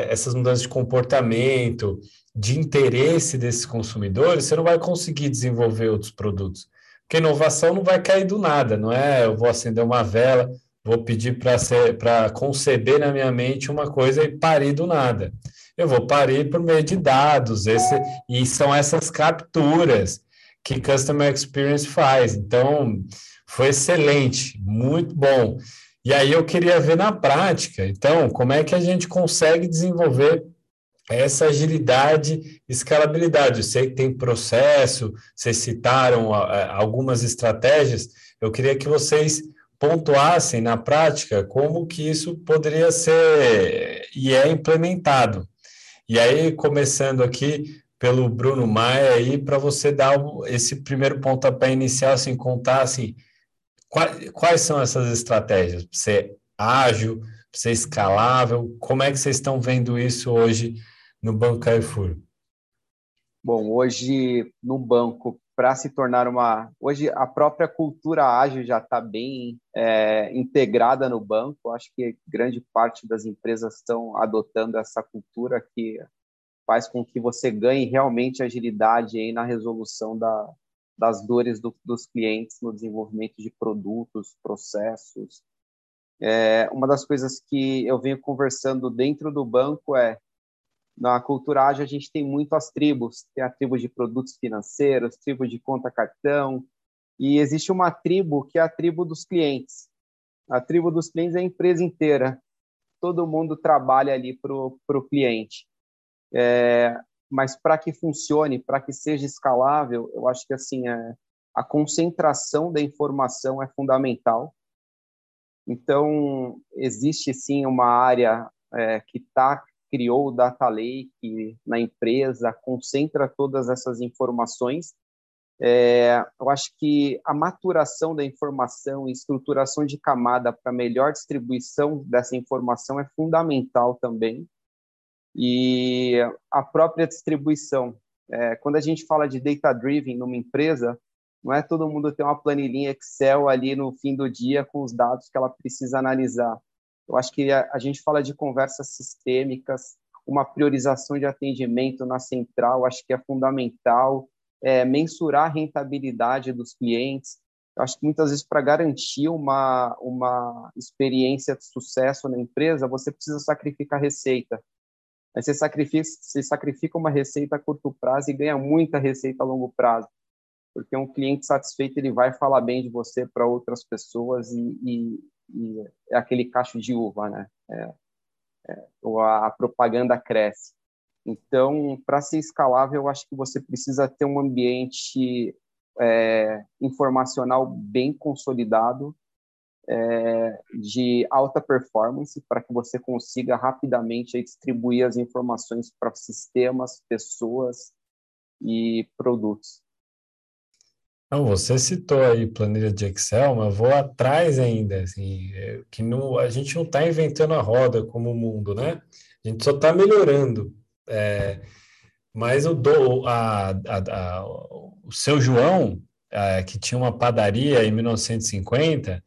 é, essas mudanças de comportamento, de interesse desses consumidores, você não vai conseguir desenvolver outros produtos. Porque inovação não vai cair do nada, não é? Eu vou acender uma vela, vou pedir para conceber na minha mente uma coisa e parir do nada. Eu vou parir por meio de dados, esse, e são essas capturas que Customer Experience faz. Então, foi excelente, muito bom. E aí eu queria ver na prática, então, como é que a gente consegue desenvolver essa agilidade escalabilidade. Eu sei que tem processo, vocês citaram algumas estratégias, eu queria que vocês pontuassem na prática como que isso poderia ser e é implementado. E aí, começando aqui pelo Bruno Maia aí, para você dar esse primeiro pontapé inicial, assim, contar assim, quais, quais são essas estratégias? Para ser ágil, para ser escalável, como é que vocês estão vendo isso hoje no Banco Carrefour? Bom, hoje no banco, para se tornar uma. Hoje a própria cultura ágil já está bem é, integrada no banco. Acho que grande parte das empresas estão adotando essa cultura que faz com que você ganhe realmente agilidade aí na resolução da, das dores do, dos clientes no desenvolvimento de produtos, processos. É, uma das coisas que eu venho conversando dentro do banco é na cultura ágil a gente tem muito as tribos, tem a tribo de produtos financeiros, tribo de conta cartão, e existe uma tribo que é a tribo dos clientes. A tribo dos clientes é a empresa inteira. Todo mundo trabalha ali para o cliente. É, mas para que funcione, para que seja escalável, eu acho que assim é, a concentração da informação é fundamental. Então existe sim uma área é, que tá criou o data lake na empresa, concentra todas essas informações. É, eu acho que a maturação da informação e estruturação de camada para melhor distribuição dessa informação é fundamental também e a própria distribuição. É, quando a gente fala de data driven numa empresa, não é todo mundo ter uma planilhinha Excel ali no fim do dia com os dados que ela precisa analisar. Eu acho que a, a gente fala de conversas sistêmicas, uma priorização de atendimento na central, acho que é fundamental. É, mensurar a rentabilidade dos clientes. Eu acho que muitas vezes para garantir uma, uma experiência de sucesso na empresa, você precisa sacrificar receita. Mas você sacrifica, você sacrifica uma receita a curto prazo e ganha muita receita a longo prazo. Porque um cliente satisfeito ele vai falar bem de você para outras pessoas e, e, e, é aquele cacho de uva, né? É, é, a, propaganda cresce. Então, para ser escalável, eu acho que você precisa ter um ambiente é, informacional bem consolidado é, de alta performance para que você consiga rapidamente distribuir as informações para sistemas, pessoas e produtos. Não, você citou aí planilha de Excel, mas vou atrás ainda, assim, é, que não, a gente não está inventando a roda como o mundo, né? A gente só está melhorando. É, mas o, do, a, a, a, o seu João, é, que tinha uma padaria em 1950,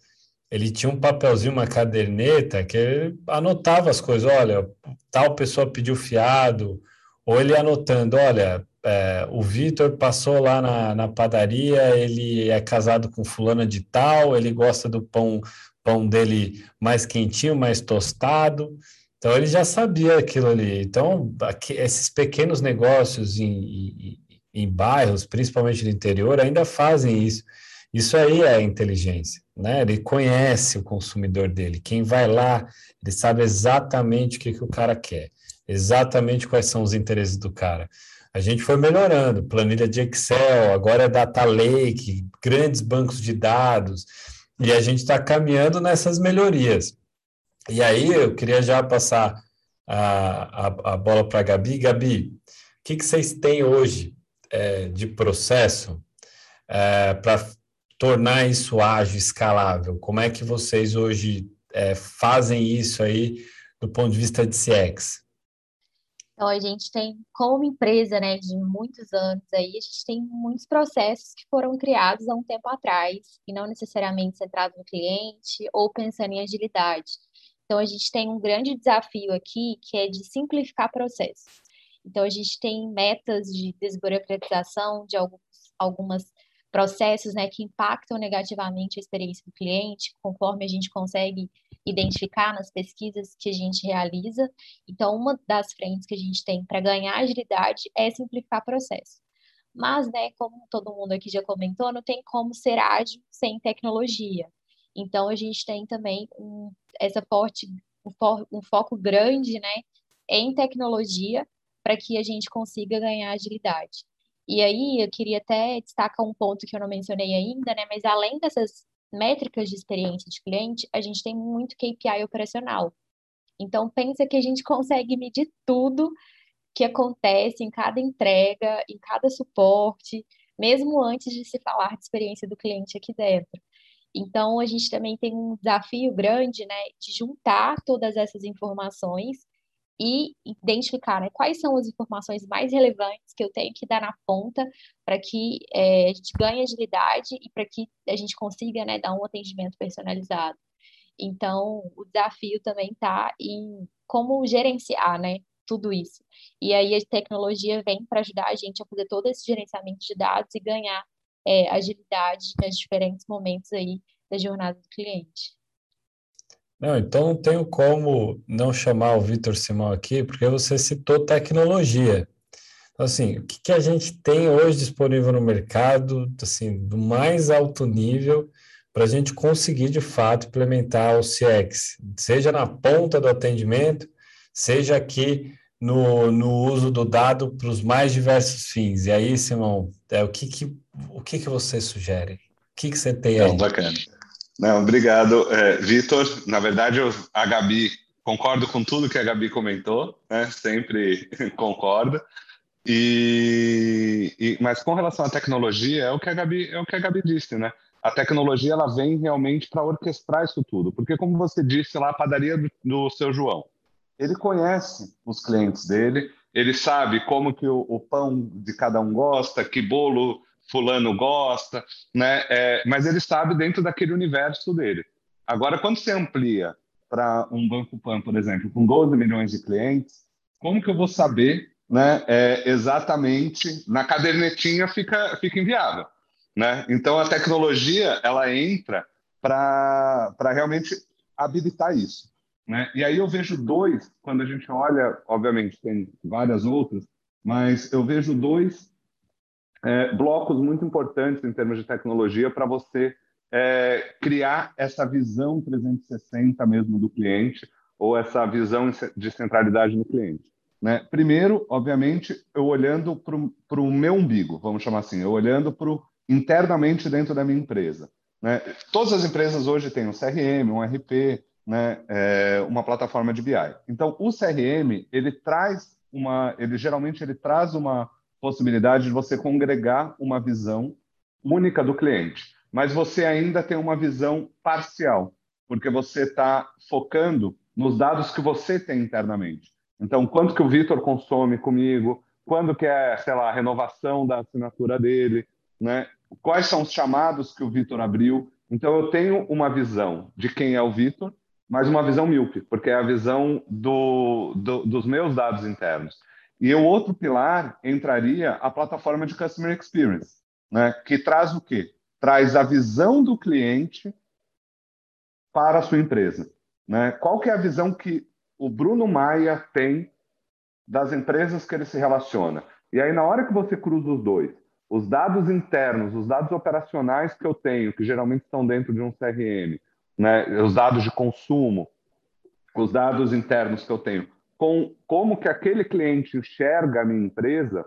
ele tinha um papelzinho, uma caderneta, que ele anotava as coisas. Olha, tal pessoa pediu fiado, ou ele anotando: olha, é, o Vitor passou lá na, na padaria, ele é casado com fulana de tal, ele gosta do pão, pão dele mais quentinho, mais tostado. Então ele já sabia aquilo ali. Então, aqui, esses pequenos negócios em, em, em bairros, principalmente no interior, ainda fazem isso. Isso aí é inteligência, né? Ele conhece o consumidor dele. Quem vai lá, ele sabe exatamente o que, que o cara quer, exatamente quais são os interesses do cara. A gente foi melhorando, planilha de Excel, agora é Data Lake, grandes bancos de dados, e a gente está caminhando nessas melhorias. E aí eu queria já passar a, a, a bola para a Gabi. Gabi, o que, que vocês têm hoje é, de processo é, para tornar isso ágil, escalável? Como é que vocês hoje é, fazem isso aí do ponto de vista de CX? Então, a gente tem, como empresa, né, de muitos anos aí, a gente tem muitos processos que foram criados há um tempo atrás, e não necessariamente centrados no cliente ou pensando em agilidade. Então, a gente tem um grande desafio aqui, que é de simplificar processos. Então, a gente tem metas de desburocratização de alguns, algumas processos né, que impactam negativamente a experiência do cliente, conforme a gente consegue identificar nas pesquisas que a gente realiza. Então, uma das frentes que a gente tem para ganhar agilidade é simplificar processo. Mas, né, como todo mundo aqui já comentou, não tem como ser ágil sem tecnologia. Então, a gente tem também um, essa forte, um, for, um foco grande né, em tecnologia para que a gente consiga ganhar agilidade. E aí eu queria até destacar um ponto que eu não mencionei ainda, né? Mas além dessas métricas de experiência de cliente, a gente tem muito KPI operacional. Então pensa que a gente consegue medir tudo que acontece em cada entrega, em cada suporte, mesmo antes de se falar de experiência do cliente aqui dentro. Então, a gente também tem um desafio grande, né, de juntar todas essas informações e identificar né, quais são as informações mais relevantes que eu tenho que dar na ponta para que é, a gente ganhe agilidade e para que a gente consiga né, dar um atendimento personalizado. Então, o desafio também está em como gerenciar né, tudo isso. E aí a tecnologia vem para ajudar a gente a fazer todo esse gerenciamento de dados e ganhar é, agilidade nos diferentes momentos aí da jornada do cliente. Não, então não tenho como não chamar o Vitor Simão aqui, porque você citou tecnologia. Então, assim, o que, que a gente tem hoje disponível no mercado, assim, do mais alto nível, para a gente conseguir, de fato, implementar o CX, seja na ponta do atendimento, seja aqui no, no uso do dado para os mais diversos fins. E aí, Simão, é, o, que, que, o que, que você sugere? O que, que você tem aí? Não, bacana. Não, obrigado, é, Vitor. Na verdade, eu, a Gabi, concordo com tudo que a Gabi comentou, né? sempre concordo. E, e, mas com relação à tecnologia, é o que a Gabi, é o que a Gabi disse, né? A tecnologia ela vem realmente para orquestrar isso tudo, porque como você disse lá, a padaria do, do seu João, ele conhece os clientes dele, ele sabe como que o, o pão de cada um gosta, que bolo fulano gosta, né? É, mas ele sabe dentro daquele universo dele. Agora, quando você amplia para um Banco Pan, por exemplo, com 12 milhões de clientes, como que eu vou saber né, é, exatamente na cadernetinha fica, fica inviável. Né? Então a tecnologia ela entra para realmente habilitar isso. Né? E aí eu vejo dois, quando a gente olha, obviamente tem várias outras, mas eu vejo dois é, blocos muito importantes em termos de tecnologia para você é, criar essa visão 360 mesmo do cliente ou essa visão de centralidade no cliente. Né? Primeiro, obviamente, eu olhando para o meu umbigo, vamos chamar assim, eu olhando para internamente dentro da minha empresa. Né? Todas as empresas hoje têm um CRM, um RP, né? É, uma plataforma de BI. Então, o CRM ele traz uma, ele geralmente ele traz uma possibilidade de você congregar uma visão única do cliente, mas você ainda tem uma visão parcial, porque você está focando nos dados que você tem internamente. Então, quanto que o Vitor consome comigo, quando que é, sei lá, a renovação da assinatura dele, né? Quais são os chamados que o Vitor abriu? Então, eu tenho uma visão de quem é o Vitor, mas uma visão míope, porque é a visão do, do, dos meus dados internos. E o outro pilar entraria a plataforma de Customer Experience, né? que traz o quê? Traz a visão do cliente para a sua empresa. Né? Qual que é a visão que o Bruno Maia tem das empresas que ele se relaciona. E aí, na hora que você cruza os dois, os dados internos, os dados operacionais que eu tenho, que geralmente estão dentro de um CRM, né, os dados de consumo, os dados internos que eu tenho, com como que aquele cliente enxerga a minha empresa,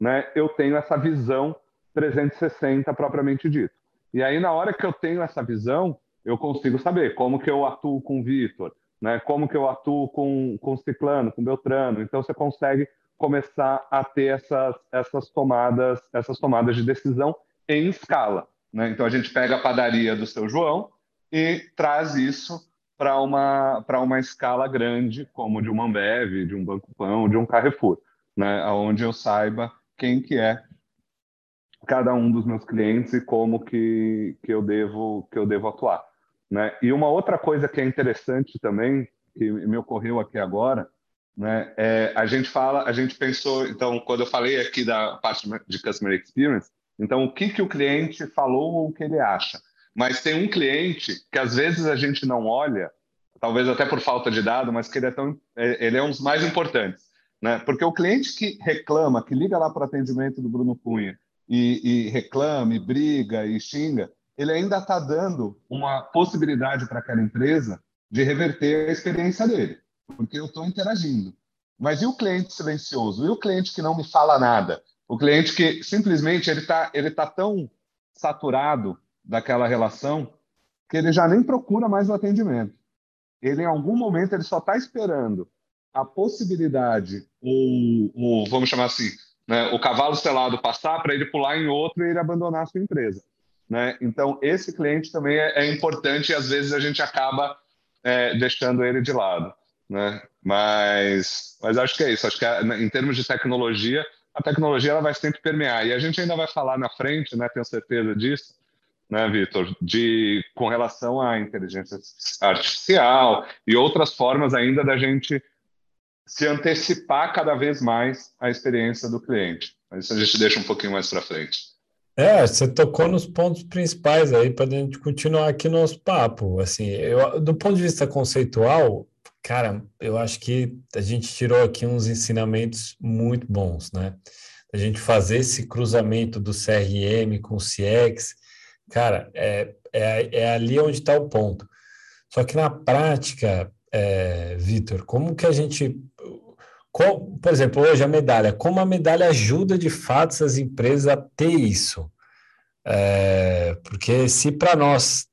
né, eu tenho essa visão 360 propriamente dito. E aí, na hora que eu tenho essa visão, eu consigo saber como que eu atuo com o Vitor, né? Como que eu atuo com, com ciclano, com beltrano. Então você consegue começar a ter essas, essas tomadas, essas tomadas de decisão em escala. Né? Então a gente pega a padaria do seu João e traz isso para uma para uma escala grande, como de uma Ambev, de um Banco Pão, de um Carrefour, né? Onde eu saiba quem que é cada um dos meus clientes e como que, que eu devo que eu devo atuar. Né? E uma outra coisa que é interessante também, que me ocorreu aqui agora, né, é, a gente fala, a gente pensou, então, quando eu falei aqui da parte de Customer Experience, então, o que, que o cliente falou ou o que ele acha. Mas tem um cliente que às vezes a gente não olha, talvez até por falta de dado, mas que ele é, tão, é, ele é um dos mais importantes. Né? Porque o cliente que reclama, que liga lá para o atendimento do Bruno Cunha e, e reclama, e briga e xinga, ele ainda está dando uma possibilidade para aquela empresa de reverter a experiência dele, porque eu estou interagindo. Mas e o cliente silencioso? E o cliente que não me fala nada? O cliente que simplesmente ele está ele tá tão saturado daquela relação que ele já nem procura mais o atendimento. Ele, em algum momento, ele só está esperando a possibilidade, ou, ou vamos chamar assim, né, o cavalo selado passar para ele pular em outro e ele abandonar a sua empresa. Né? Então, esse cliente também é, é, importante e às vezes a gente acaba é, deixando ele de lado. Né? Mas, mas acho que é isso. Acho que em termos de tecnologia, a tecnologia ela vai sempre permear. E a gente ainda vai falar na frente, né? tenho certeza disso, né, Vitor, de com relação à inteligência artificial e outras formas ainda da gente se antecipar cada vez mais à experiência do cliente. Mas isso a gente deixa um pouquinho mais para frente. É, você tocou nos pontos principais aí para a gente continuar aqui nosso papo. Assim, eu, do ponto de vista conceitual, cara, eu acho que a gente tirou aqui uns ensinamentos muito bons, né? A gente fazer esse cruzamento do CRM com o CX, cara, é, é, é ali onde está o ponto. Só que na prática, é, Vitor, como que a gente por exemplo, hoje a medalha, como a medalha ajuda de fato essas empresas a ter isso? É, porque se para nós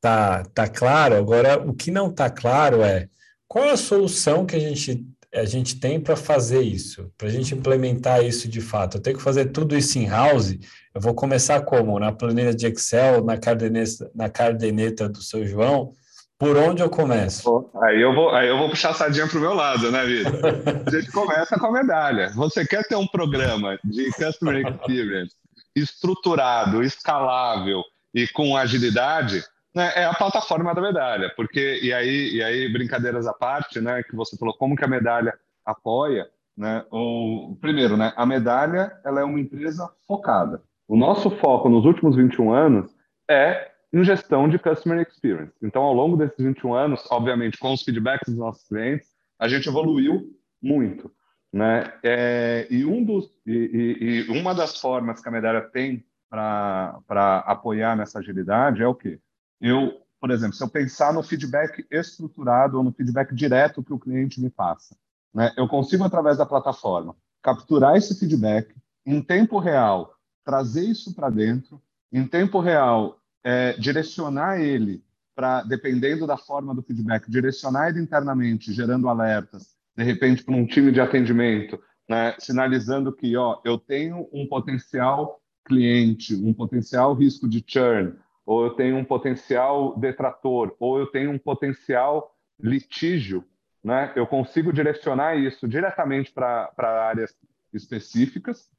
tá, tá claro, agora o que não está claro é qual é a solução que a gente, a gente tem para fazer isso, para a gente implementar isso de fato. Eu tenho que fazer tudo isso em house. Eu vou começar como? Na planilha de Excel, na caderneta, na caderneta do seu João, por onde eu começo? Aí eu vou, aí eu vou puxar a sardinha para o meu lado, né, Vitor? A gente começa com a medalha. Você quer ter um programa de Customer Experience estruturado, escalável e com agilidade, né, é a plataforma da medalha. Porque, e aí, e aí, brincadeiras à parte, né, que você falou, como que a medalha apoia, né? O, primeiro, né, a medalha ela é uma empresa focada. O nosso foco nos últimos 21 anos é em gestão de customer experience. Então, ao longo desses 21 anos, obviamente, com os feedbacks dos nossos clientes, a gente evoluiu muito, né? É, e, um dos, e, e, e, uma das formas que a Medalha tem para apoiar nessa agilidade é o quê? Eu, por exemplo, se eu pensar no feedback estruturado ou no feedback direto que o cliente me passa, né? Eu consigo, através da plataforma, capturar esse feedback em tempo real, trazer isso para dentro, em tempo real, é, direcionar ele para, dependendo da forma do feedback, direcionar ele internamente, gerando alertas, de repente para um time de atendimento, né, sinalizando que ó, eu tenho um potencial cliente, um potencial risco de churn, ou eu tenho um potencial detrator, ou eu tenho um potencial litígio, né? Eu consigo direcionar isso diretamente para áreas específicas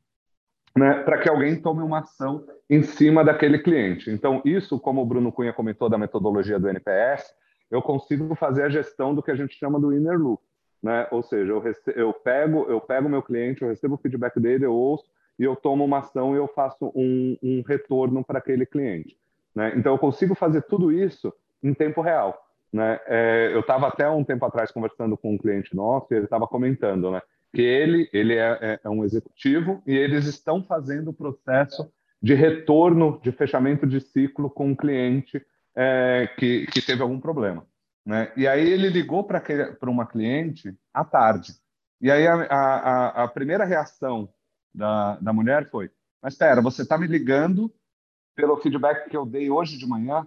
né, para que alguém tome uma ação em cima daquele cliente. Então, isso, como o Bruno Cunha comentou da metodologia do NPS, eu consigo fazer a gestão do que a gente chama do inner loop. Né? Ou seja, eu, eu pego eu pego meu cliente, eu recebo o feedback dele, eu ouço e eu tomo uma ação e eu faço um, um retorno para aquele cliente. Né? Então, eu consigo fazer tudo isso em tempo real. Né? É, eu estava até um tempo atrás conversando com um cliente nosso e ele estava comentando, né? que ele, ele é, é, é um executivo e eles estão fazendo o processo de retorno, de fechamento de ciclo com um cliente é, que, que teve algum problema. Né? E aí ele ligou para uma cliente à tarde. E aí a, a, a primeira reação da, da mulher foi: Mas espera, você está me ligando pelo feedback que eu dei hoje de manhã?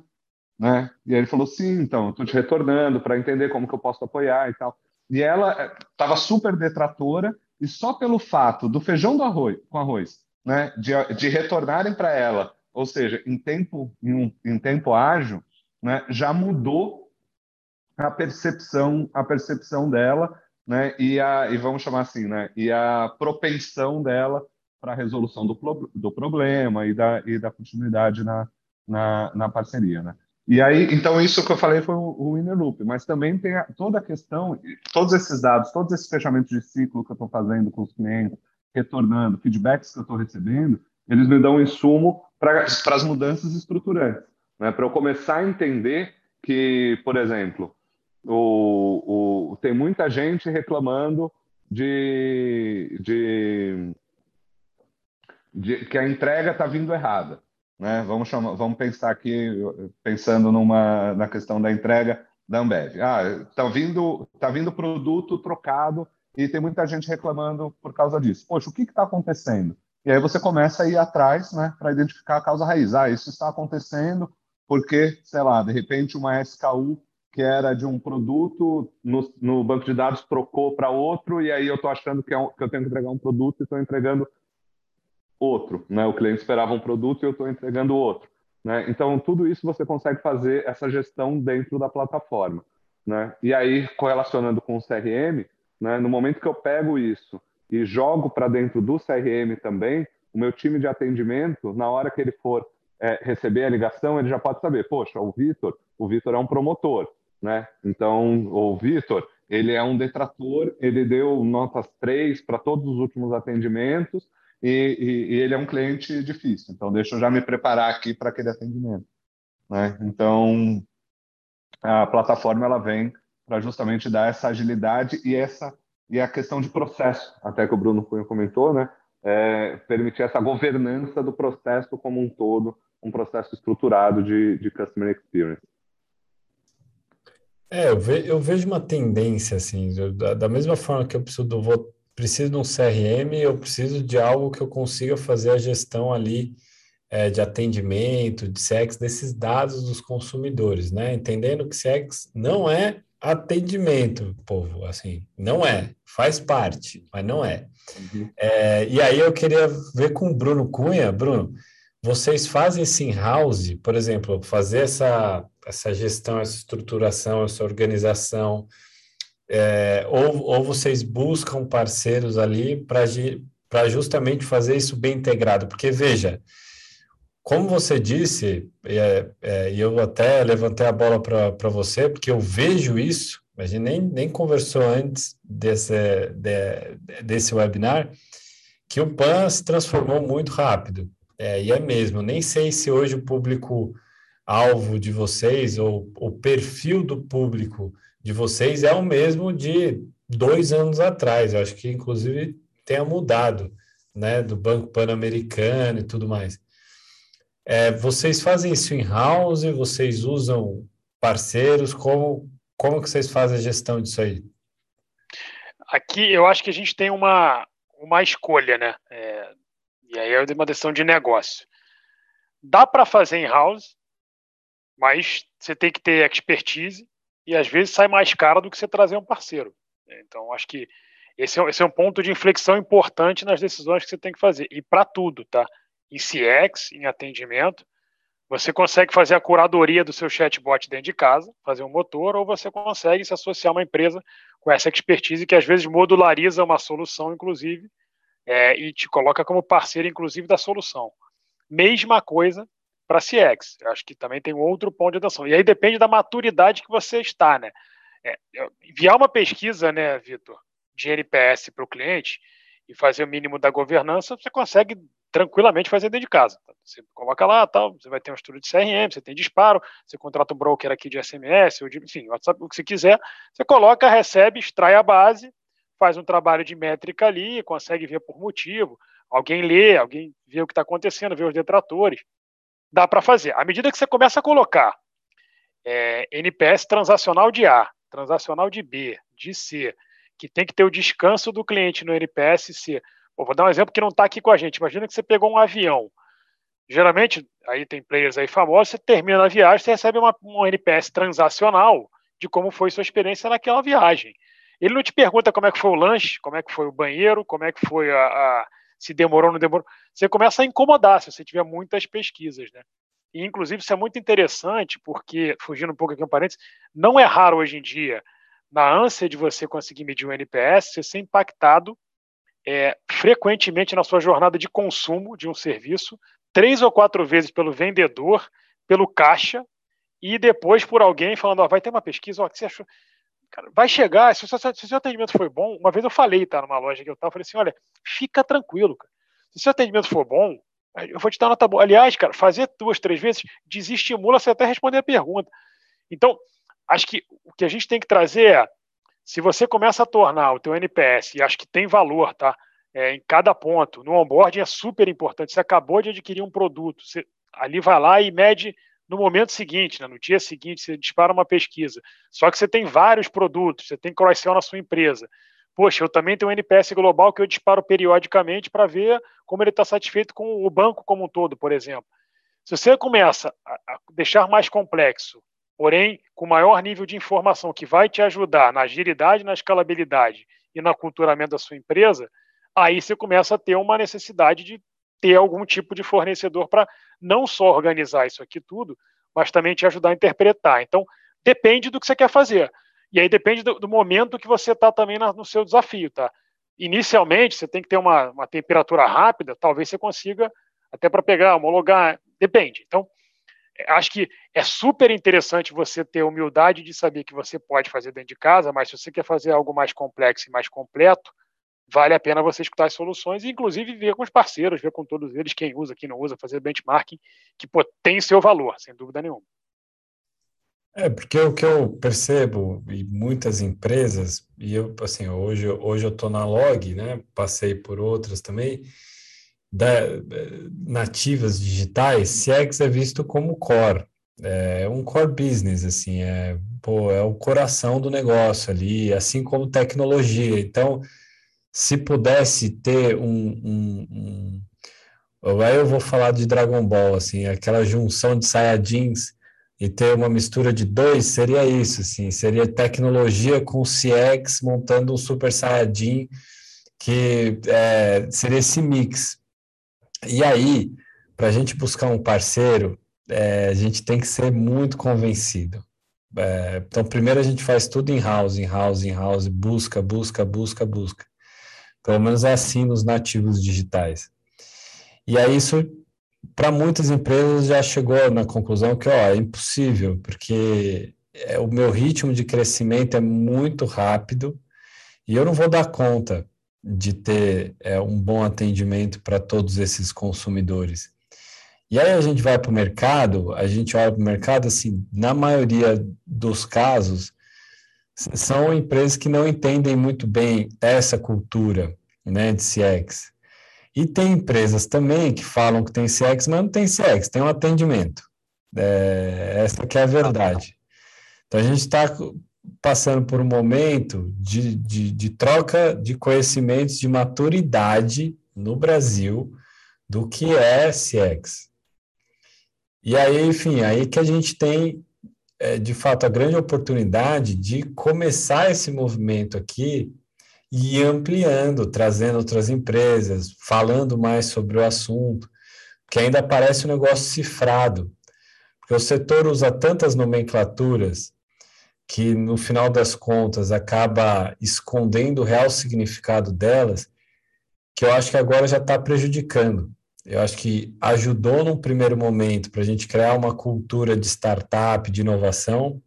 Né? E ele falou: Sim, então, estou te retornando para entender como que eu posso apoiar e tal. E ela estava eh, super detratora, e só pelo fato do feijão do arroz, com arroz, né, de, de retornarem para ela, ou seja, em tempo, em, um, em tempo ágil, né, já mudou a percepção, a percepção dela, né, e, a, e vamos chamar assim, né, e a propensão dela para a resolução do, do problema e da, e da continuidade na, na, na parceria, né. E aí, então, isso que eu falei foi o, o inner loop, mas também tem a, toda a questão, todos esses dados, todos esses fechamentos de ciclo que eu estou fazendo com os clientes, retornando, feedbacks que eu estou recebendo, eles me dão um insumo para as mudanças estruturantes, né? para eu começar a entender que, por exemplo, o, o, tem muita gente reclamando de, de, de que a entrega está vindo errada. Né? Vamos, chamar, vamos pensar aqui, pensando numa, na questão da entrega da Ambev. Ah, está vindo, tá vindo produto trocado e tem muita gente reclamando por causa disso. Poxa, o que está acontecendo? E aí você começa a ir atrás né, para identificar a causa raiz. Ah, isso está acontecendo porque, sei lá, de repente uma SKU que era de um produto no, no banco de dados trocou para outro e aí eu estou achando que, é um, que eu tenho que entregar um produto e estou entregando outro, né? O cliente esperava um produto e eu estou entregando outro, né? Então tudo isso você consegue fazer essa gestão dentro da plataforma, né? E aí correlacionando com o CRM, né? No momento que eu pego isso e jogo para dentro do CRM também, o meu time de atendimento, na hora que ele for é, receber a ligação, ele já pode saber, poxa, o Vitor, o Vitor é um promotor, né? Então, o Vitor, ele é um detrator, ele deu notas 3 para todos os últimos atendimentos, e, e, e, ele é um cliente difícil. Então, deixa eu já me preparar aqui para aquele atendimento. Né? Então, a plataforma ela vem para justamente dar essa agilidade e essa e a questão de processo, até que o Bruno Cunha comentou, né? É, permitir essa governança do processo como um todo, um processo estruturado de, de customer experience. É, eu, ve, eu vejo uma tendência, assim, da, da, mesma forma que eu preciso, do, vou, preciso de um CRM, eu preciso de algo que eu consiga fazer a gestão ali é, de atendimento, de CX, desses dados dos consumidores, né? Entendendo que CX não é atendimento, povo, assim, não é, faz parte, mas não é. Uhum. é e aí eu queria ver com o Bruno Cunha, Bruno, vocês fazem esse in-house, por exemplo, fazer essa, essa gestão, essa estruturação, essa organização, é, ou, ou vocês buscam parceiros ali para justamente fazer isso bem integrado? Porque, veja, como você disse, é, é, e eu até levantei a bola para você, porque eu vejo isso, a gente nem, nem conversou antes desse, de, desse webinar, que o PAN se transformou muito rápido. É, e é mesmo, nem sei se hoje o público-alvo de vocês, ou o perfil do público de vocês é o mesmo de dois anos atrás. Eu acho que, inclusive, tenha mudado, né, do Banco Pan-Americano e tudo mais. É, vocês fazem isso in-house? Vocês usam parceiros? Como, como que vocês fazem a gestão disso aí? Aqui eu acho que a gente tem uma, uma escolha, né? É, e aí é uma decisão de negócio. Dá para fazer em house, mas você tem que ter expertise e às vezes sai mais caro do que você trazer um parceiro. Então, acho que esse é, esse é um ponto de inflexão importante nas decisões que você tem que fazer. E para tudo, tá? Em CX, em atendimento, você consegue fazer a curadoria do seu chatbot dentro de casa, fazer um motor, ou você consegue se associar a uma empresa com essa expertise que às vezes modulariza uma solução, inclusive, é, e te coloca como parceiro, inclusive, da solução. Mesma coisa para CX. Eu acho que também tem outro ponto de atenção. E aí depende da maturidade que você está, né? É, enviar uma pesquisa, né, Vitor, de NPS para o cliente e fazer o mínimo da governança, você consegue tranquilamente fazer dentro de casa. Você coloca lá, tal, você vai ter um estudo de CRM, você tem disparo, você contrata um broker aqui de SMS, ou de, enfim, WhatsApp, o que você quiser, você coloca, recebe, extrai a base faz um trabalho de métrica ali, consegue ver por motivo, alguém lê, alguém vê o que está acontecendo, vê os detratores. Dá para fazer. À medida que você começa a colocar é, NPS transacional de A, transacional de B, de C, que tem que ter o descanso do cliente no NPS C. Pô, vou dar um exemplo que não está aqui com a gente. Imagina que você pegou um avião. Geralmente, aí tem players aí famosos, você termina a viagem, você recebe uma, um NPS transacional de como foi sua experiência naquela viagem. Ele não te pergunta como é que foi o lanche, como é que foi o banheiro, como é que foi a, a se demorou ou não demorou. Você começa a incomodar se você tiver muitas pesquisas, né? E, inclusive, isso é muito interessante, porque, fugindo um pouco aqui um parênteses, não é raro hoje em dia, na ânsia de você conseguir medir o NPS, você ser impactado é, frequentemente na sua jornada de consumo de um serviço, três ou quatro vezes pelo vendedor, pelo caixa, e depois por alguém falando, ó, vai ter uma pesquisa, ó, que você achou? Cara, vai chegar, se o, seu, se o seu atendimento foi bom, uma vez eu falei, tá, numa loja que eu tava, falei assim, olha, fica tranquilo, cara. Se o seu atendimento for bom, eu vou te dar nota boa. Aliás, cara, fazer duas, três vezes desestimula você até responder a pergunta. Então, acho que o que a gente tem que trazer é, se você começa a tornar o teu NPS, e acho que tem valor, tá? É, em cada ponto, no onboarding é super importante. Você acabou de adquirir um produto, você ali vai lá e mede no momento seguinte, né, no dia seguinte, você dispara uma pesquisa. Só que você tem vários produtos, você tem cross-sell na sua empresa. Poxa, eu também tenho um NPS global que eu disparo periodicamente para ver como ele está satisfeito com o banco como um todo, por exemplo. Se você começa a deixar mais complexo, porém com maior nível de informação que vai te ajudar na agilidade, na escalabilidade e no aculturamento da sua empresa, aí você começa a ter uma necessidade de ter algum tipo de fornecedor para não só organizar isso aqui tudo, mas também te ajudar a interpretar. Então, depende do que você quer fazer. E aí depende do, do momento que você está também na, no seu desafio, tá? Inicialmente, você tem que ter uma, uma temperatura rápida, talvez você consiga, até para pegar, homologar, depende. Então, é, acho que é super interessante você ter humildade de saber que você pode fazer dentro de casa, mas se você quer fazer algo mais complexo e mais completo, vale a pena você escutar as soluções e, inclusive, ver com os parceiros, ver com todos eles, quem usa, quem não usa, fazer benchmarking, que pô, tem seu valor, sem dúvida nenhuma. É, porque o que eu percebo em muitas empresas, e eu, assim, hoje, hoje eu estou na Log, né, passei por outras também, da, nativas digitais, CX é visto como core, É um core business, assim, é, pô, é o coração do negócio ali, assim como tecnologia. Então, se pudesse ter um, um, um Aí eu vou falar de Dragon Ball, assim, aquela junção de Saiyajins e ter uma mistura de dois, seria isso, assim, seria tecnologia com CX montando um Super Saiyajin, que é, seria esse mix. E aí, para a gente buscar um parceiro, é, a gente tem que ser muito convencido. É, então, primeiro a gente faz tudo em house, em house, em house, busca, busca, busca, busca. Pelo menos é assim nos nativos digitais. E aí isso, para muitas empresas, já chegou na conclusão que ó, é impossível, porque é, o meu ritmo de crescimento é muito rápido e eu não vou dar conta de ter é, um bom atendimento para todos esses consumidores. E aí a gente vai para o mercado, a gente olha para o mercado, assim, na maioria dos casos, são empresas que não entendem muito bem essa cultura né, de CX. E tem empresas também que falam que tem CX, mas não tem CX, tem um atendimento. É, essa que é a verdade. Então a gente está passando por um momento de, de, de troca de conhecimentos, de maturidade no Brasil do que é CX. E aí, enfim, aí que a gente tem, é, de fato, a grande oportunidade de começar esse movimento aqui e ampliando, trazendo outras empresas, falando mais sobre o assunto, que ainda parece um negócio cifrado, porque o setor usa tantas nomenclaturas que no final das contas acaba escondendo o real significado delas, que eu acho que agora já está prejudicando. Eu acho que ajudou num primeiro momento para a gente criar uma cultura de startup, de inovação.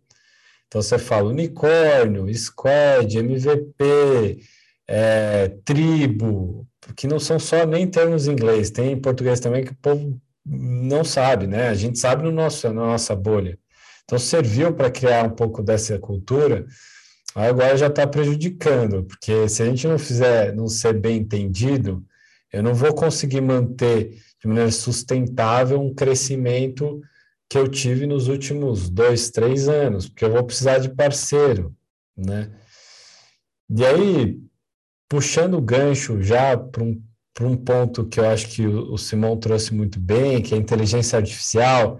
Então você fala unicórnio, squad, MVP, é, tribo, que não são só nem termos em inglês, tem em português também que o povo não sabe, né? A gente sabe no nosso, na nossa bolha. Então, serviu para criar um pouco dessa cultura, agora já está prejudicando, porque se a gente não fizer, não ser bem entendido, eu não vou conseguir manter de maneira sustentável um crescimento que eu tive nos últimos dois, três anos, porque eu vou precisar de parceiro, né? E aí, puxando o gancho já para um, um ponto que eu acho que o, o Simão trouxe muito bem, que é a inteligência artificial,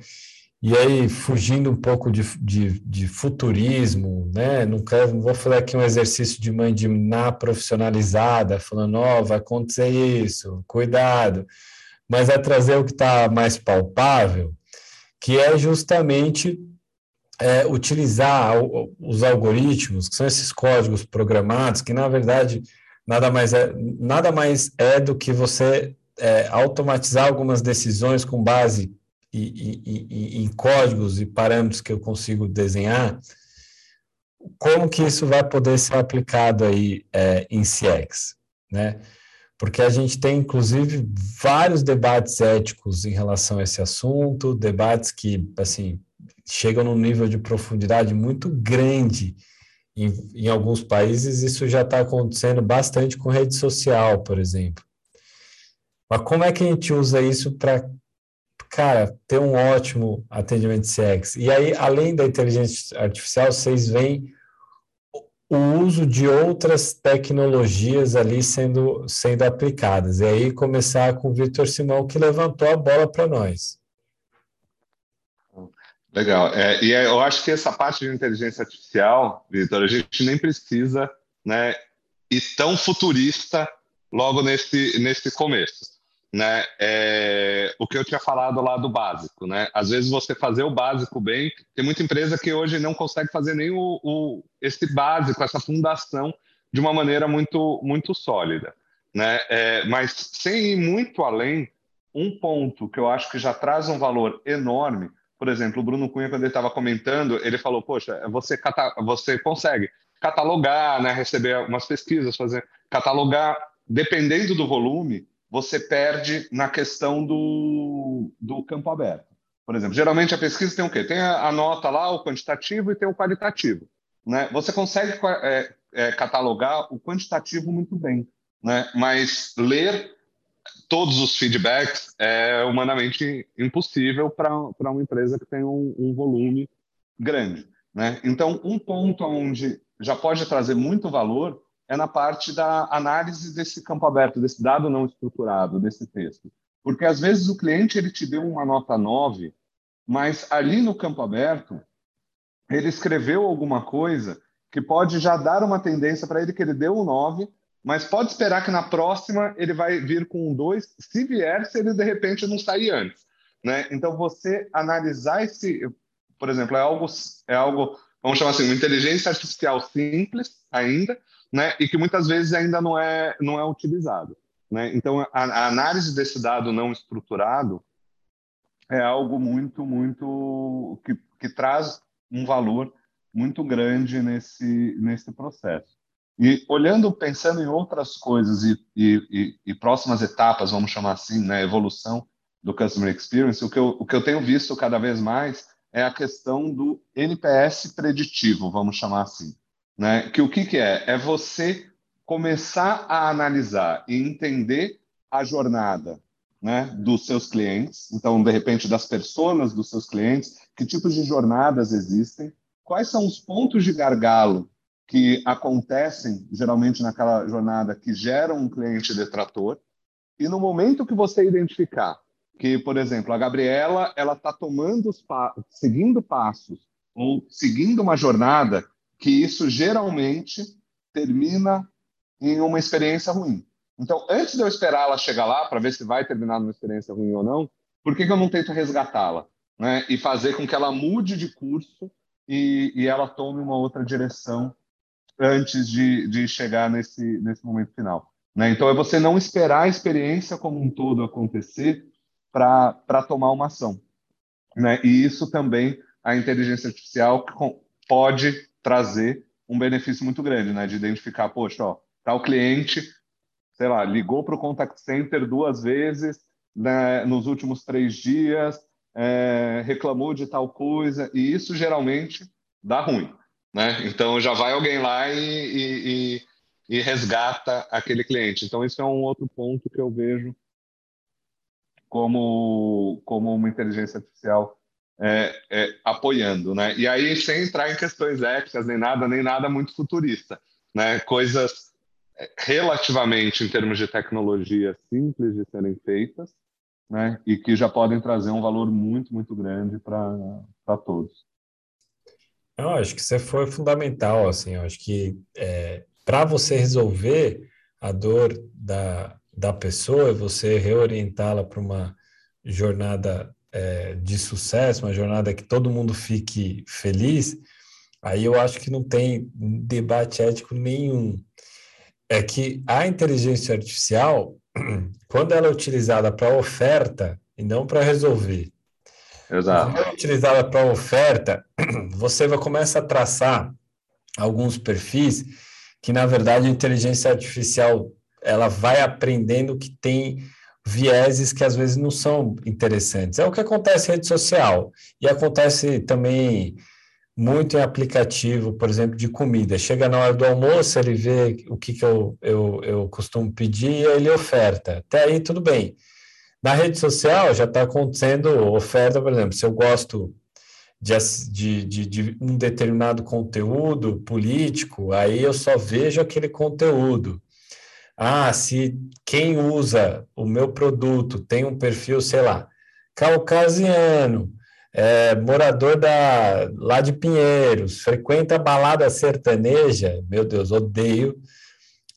e aí, fugindo um pouco de, de, de, futurismo, né? Não, quero, vou fazer aqui um exercício de mandinar profissionalizada, falando, ó, oh, vai acontecer isso, cuidado. Mas é trazer o que está mais palpável, que é justamente é, utilizar os algoritmos, que são esses códigos programados, que na verdade nada mais é, nada mais é do que você é, automatizar algumas decisões com base e, e, e, códigos e parâmetros que eu consigo desenhar, como que isso vai poder ser aplicado aí é, em CX, né? Porque a gente tem, inclusive, vários debates éticos em relação a esse assunto, debates que, assim, chegam num nível de profundidade muito grande. Em, em alguns países, isso já está acontecendo bastante com rede social, por exemplo. Mas como é que a gente usa isso para cara, ter um ótimo atendimento de CX. E aí, além da inteligência artificial, vocês veem o uso de outras tecnologias ali sendo, sendo aplicadas. E aí começar com o Vitor Simão, que levantou a bola para nós. Legal. É, e eu acho que essa parte de inteligência artificial, Vitor, a gente nem precisa né, ir tão futurista logo nesse, nesse começo né, é, o que eu tinha falado lá do básico, né? Às vezes você fazer o básico bem, tem muita empresa que hoje não consegue fazer nem o, o esse básico, essa fundação de uma maneira muito muito sólida, né? É, mas sem ir muito além, um ponto que eu acho que já traz um valor enorme, por exemplo, o Bruno Cunha quando ele estava comentando, ele falou, poxa, você cata você consegue catalogar, né? Receber umas pesquisas, fazer catalogar, dependendo do volume você perde na questão do, do campo aberto. Por exemplo, geralmente a pesquisa tem o quê? Tem a, a nota lá, o quantitativo e tem o qualitativo. Né? Você consegue é, é, catalogar o quantitativo muito bem, né? mas ler todos os feedbacks é humanamente impossível para uma empresa que tem um, um volume grande. Né? Então, um ponto onde já pode trazer muito valor é na parte da análise desse campo aberto, desse dado não estruturado, desse texto. Porque, às vezes, o cliente ele te deu uma nota 9, mas ali no campo aberto, ele escreveu alguma coisa que pode já dar uma tendência para ele que ele deu um 9, mas pode esperar que na próxima ele vai vir com um 2, se vier, se ele de repente não sair antes. Né? Então, você analisar esse, por exemplo, é algo, é algo, vamos chamar assim, uma inteligência artificial simples ainda, né? e que muitas vezes ainda não é, não é utilizado. Né? Então, a, a análise desse dado não estruturado é algo muito, muito que, que traz um valor muito grande nesse, nesse processo. E olhando, pensando em outras coisas e, e, e, próximas etapas, vamos chamar assim, né, evolução do Customer Experience, o que, eu, o que eu tenho visto cada vez mais é a questão do NPS preditivo, vamos chamar assim. Né? Que o que, que é? É você começar a analisar e entender a jornada né, dos seus clientes, então, de repente, das pessoas dos seus clientes, que tipos de jornadas existem, quais são os pontos de gargalo que acontecem geralmente naquela jornada que geram um cliente detrator. E no momento que você identificar que, por exemplo, a Gabriela ela está tomando os pa seguindo passos ou seguindo uma jornada que isso geralmente termina em uma experiência ruim. Então, antes de eu esperar ela chegar lá para ver se vai terminar numa experiência ruim ou não, por que, que eu não tento resgatá-la? Né? E fazer com que ela mude de curso e, e ela tome uma outra direção antes de, de chegar nesse, nesse momento final. Né? Então, é você não esperar a experiência como um todo acontecer para tomar uma ação. Né? E isso também a inteligência artificial pode trazer um benefício muito grande, né? de identificar, poxa, ó, tal cliente, sei lá, ligou para o contact center duas vezes né, nos últimos três dias, é, reclamou de tal coisa, e isso geralmente dá ruim. Né? Então já vai alguém lá e, e, e, resgata aquele cliente. Então isso é um outro ponto que eu vejo como, como uma inteligência artificial é, é, apoiando, né? E aí sem entrar em questões éticas nem nada, nem nada muito futurista, né? Coisas é, relativamente em termos de tecnologia simples de serem feitas, né? E que já podem trazer um valor muito muito grande para todos. Eu acho que isso foi fundamental, assim, eu acho que é, para você resolver a dor da, da pessoa, você reorientá-la para uma jornada é, de sucesso, uma jornada que todo mundo fique feliz, aí eu acho que não tem debate ético nenhum. É que a inteligência artificial, quando ela é utilizada para oferta e não para resolver, Exato. Quando é utilizada para oferta, você vai começar a traçar alguns perfis que, na verdade, a inteligência artificial ela vai aprendendo que tem vieses que às vezes não são interessantes. É o que acontece em rede social e acontece também muito em aplicativo, por exemplo, de comida. Chega na hora do almoço, ele vê o que, que eu, eu, eu costumo pedir e ele oferta. Até aí, tudo bem. Na rede social já está acontecendo oferta, por exemplo, se eu gosto de, de, de, de, um determinado conteúdo político, aí eu só vejo aquele conteúdo. Ah, se quem usa o meu produto tem um perfil, sei lá, caucasiano, é, morador da, lá de Pinheiros, frequenta balada sertaneja, meu Deus, odeio.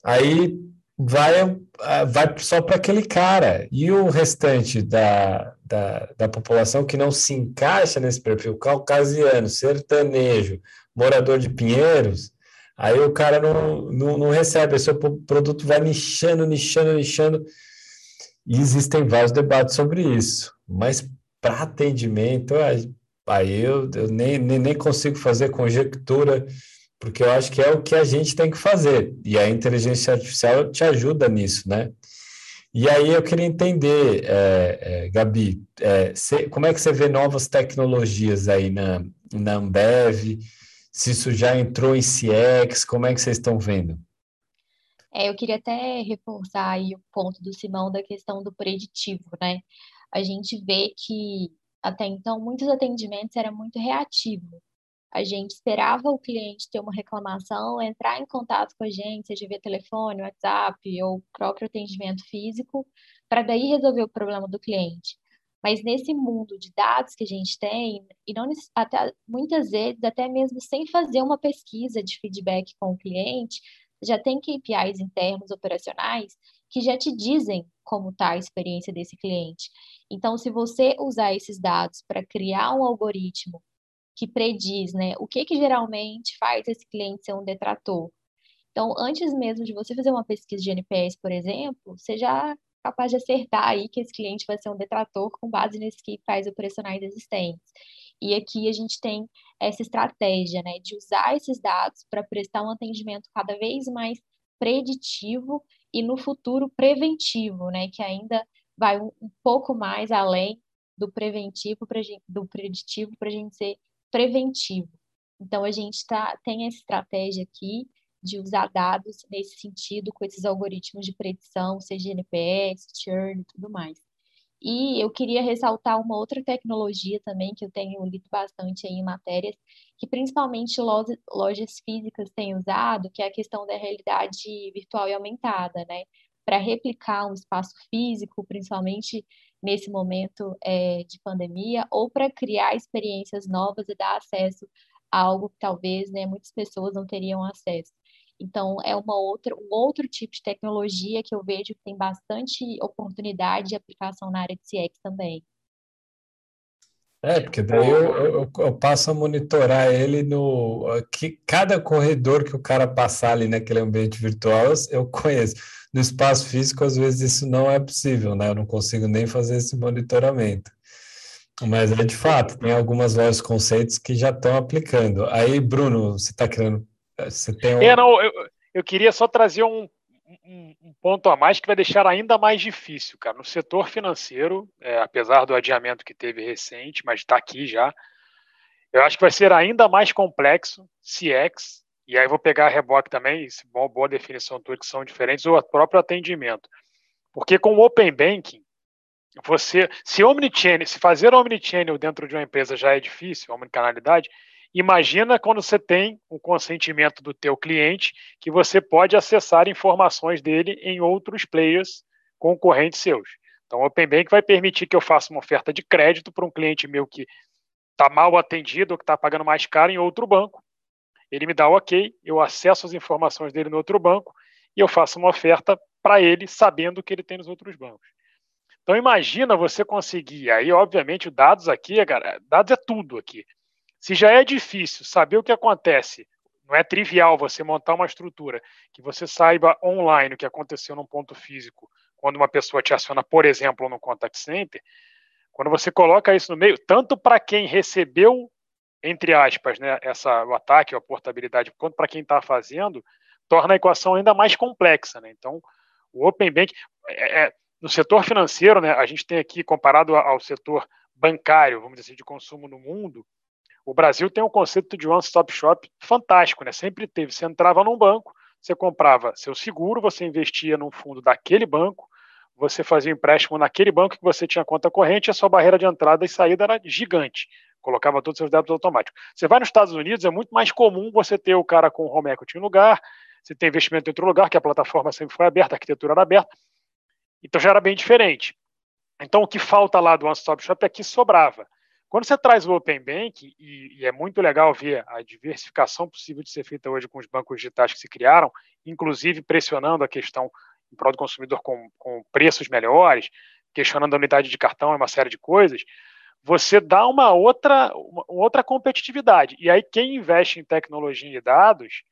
Aí vai, ah, vai só para aquele cara. E o restante da, da, da população que não se encaixa nesse perfil caucasiano, sertanejo, morador de Pinheiros, aí o cara não, não, não recebe, o seu produto vai nichando, nichando, nichando. E existem vários debates sobre isso. Mas para atendimento, aí eu, eu nem, nem, nem consigo fazer conjectura porque eu acho que é o que a gente tem que fazer, e a inteligência artificial te ajuda nisso, né? E aí eu queria entender, é, é, Gabi, é, cê, como é que você vê novas tecnologias aí na, na Ambev, se isso já entrou em CX, como é que vocês estão vendo? É, eu queria até reforçar aí o ponto do Simão da questão do preditivo, né? A gente vê que até então muitos atendimentos eram muito reativos. A gente esperava o cliente ter uma reclamação, entrar em contato com a gente, seja via telefone, WhatsApp ou próprio atendimento físico, para daí resolver o problema do cliente. Mas nesse mundo de dados que a gente tem, e não até, muitas vezes, até mesmo sem fazer uma pesquisa de feedback com o cliente, já tem KPIs internos operacionais que já te dizem como está a experiência desse cliente. Então, se você usar esses dados para criar um algoritmo que prediz, né, o que que geralmente faz esse cliente ser um detrator. Então, antes mesmo de você fazer uma pesquisa de NPS, por exemplo, você já capaz de acertar aí que esse cliente vai ser um detrator com base nesses KPIs operacionais existentes. E aqui a gente tem essa estratégia, né, de usar esses dados para prestar um atendimento cada vez mais preditivo e no futuro preventivo, né, que ainda vai um, um pouco mais além do preventivo pra, do preditivo para a gente ser preventivo. Então, a gente tá, tem essa estratégia aqui de usar dados nesse sentido, com esses algoritmos de predição, seja NPS, churn e tudo mais. E eu queria ressaltar uma outra tecnologia também, que eu tenho lido bastante em matérias, que principalmente lojas físicas têm usado, que é a questão da realidade virtual e aumentada, né? Para replicar um espaço físico, principalmente nesse momento é, de pandemia, ou para criar experiências novas e dar acesso a algo que talvez né, muitas pessoas não teriam acesso. Então, é uma outra, um outro tipo de tecnologia que eu vejo que tem bastante oportunidade de aplicação na área de CX também. É, porque daí eu, eu, eu, passo a monitorar ele no. Que, cada corredor que o cara passar ali naquele ambiente virtual, eu conheço. No espaço físico, às vezes isso não é possível, né? Eu não consigo nem fazer esse monitoramento. Mas é de fato, tem algumas lojas conceitos que já estão aplicando. Aí, Bruno, você está querendo. Você tem um... É, não, eu, eu queria só trazer um, um, um, ponto a mais que vai deixar ainda mais difícil, cara. No setor financeiro, é, apesar do adiamento que teve recente, mas está aqui já, eu acho que vai ser ainda mais complexo CX, e aí vou pegar a reboque também, boa, boa definição tua, que são diferentes, ou o próprio atendimento. Porque com o Open Banking, você, se omnichannel, se fazer omnichannel dentro de uma empresa já é difícil, omnicanalidade, Imagina quando você tem o consentimento do teu cliente que você pode acessar informações dele em outros players concorrentes seus. Então, o Open Bank vai permitir que eu faça uma oferta de crédito para um cliente meu que está mal atendido ou que está pagando mais caro em outro banco. Ele me dá o ok, eu acesso as informações dele no outro banco e eu faço uma oferta para ele, sabendo que ele tem nos outros bancos. Então imagina você conseguir, aí obviamente dados aqui, cara, dados é tudo aqui. Se já é difícil saber o que acontece, não é trivial você montar uma estrutura que você saiba online o que aconteceu num ponto físico quando uma pessoa te aciona, por exemplo, no contact center, quando você coloca isso no meio, tanto para quem recebeu, entre aspas, né, essa, o ataque ou a portabilidade, quanto para quem está fazendo, torna a equação ainda mais complexa. Né? Então, o Open Bank, é, é, no setor financeiro, né, a gente tem aqui, comparado ao setor bancário, vamos dizer assim, de consumo no mundo, o Brasil tem um conceito de one-stop shop fantástico, né? Sempre teve. Você entrava num banco, você comprava seu seguro, você investia num fundo daquele banco, você fazia um empréstimo naquele banco que você tinha conta corrente, a sua barreira de entrada e saída era gigante. Colocava todos os seus débitos automáticos. Você vai nos Estados Unidos, é muito mais comum você ter o cara com home equity em lugar, você tem investimento em outro lugar, que a plataforma sempre foi aberta, a arquitetura era aberta. Então já era bem diferente. Então o que falta lá do One Stop Shop é que sobrava. Quando você traz o Open Bank, e, e, é muito legal ver a diversificação possível de ser feita hoje com os bancos digitais que se criaram, inclusive pressionando a questão em prol do consumidor com, com preços melhores, questionando a unidade de cartão e uma série de coisas, você dá uma outra, uma outra competitividade. E aí, quem investe em tecnologia e dados,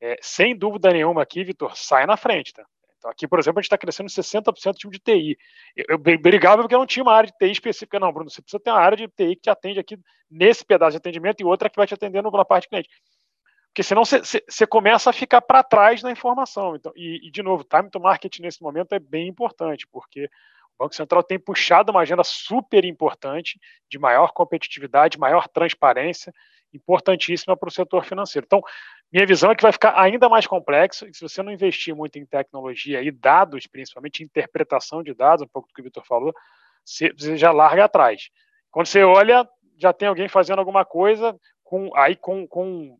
é, sem dúvida nenhuma aqui, Vitor, sai na frente. Tá? Então, aqui, por exemplo, a gente está crescendo 60% do time de TI. Eu, eu brigava porque eu não tinha uma área de TI específica. Não, Bruno, você precisa ter uma área de TI que te atende aqui nesse pedaço de atendimento e outra que vai te atender na parte de cliente. Porque senão você começa a ficar para trás na informação. Então, e, e, de novo, time to market nesse momento é bem importante, porque o Banco Central tem puxado uma agenda super importante de maior competitividade, maior transparência importantíssima para o setor financeiro. Então, minha visão é que vai ficar ainda mais complexo, e se você não investir muito em tecnologia e dados, principalmente interpretação de dados, um pouco do que o Vitor falou, você já larga atrás. Quando você olha, já tem alguém fazendo alguma coisa, com, aí com, com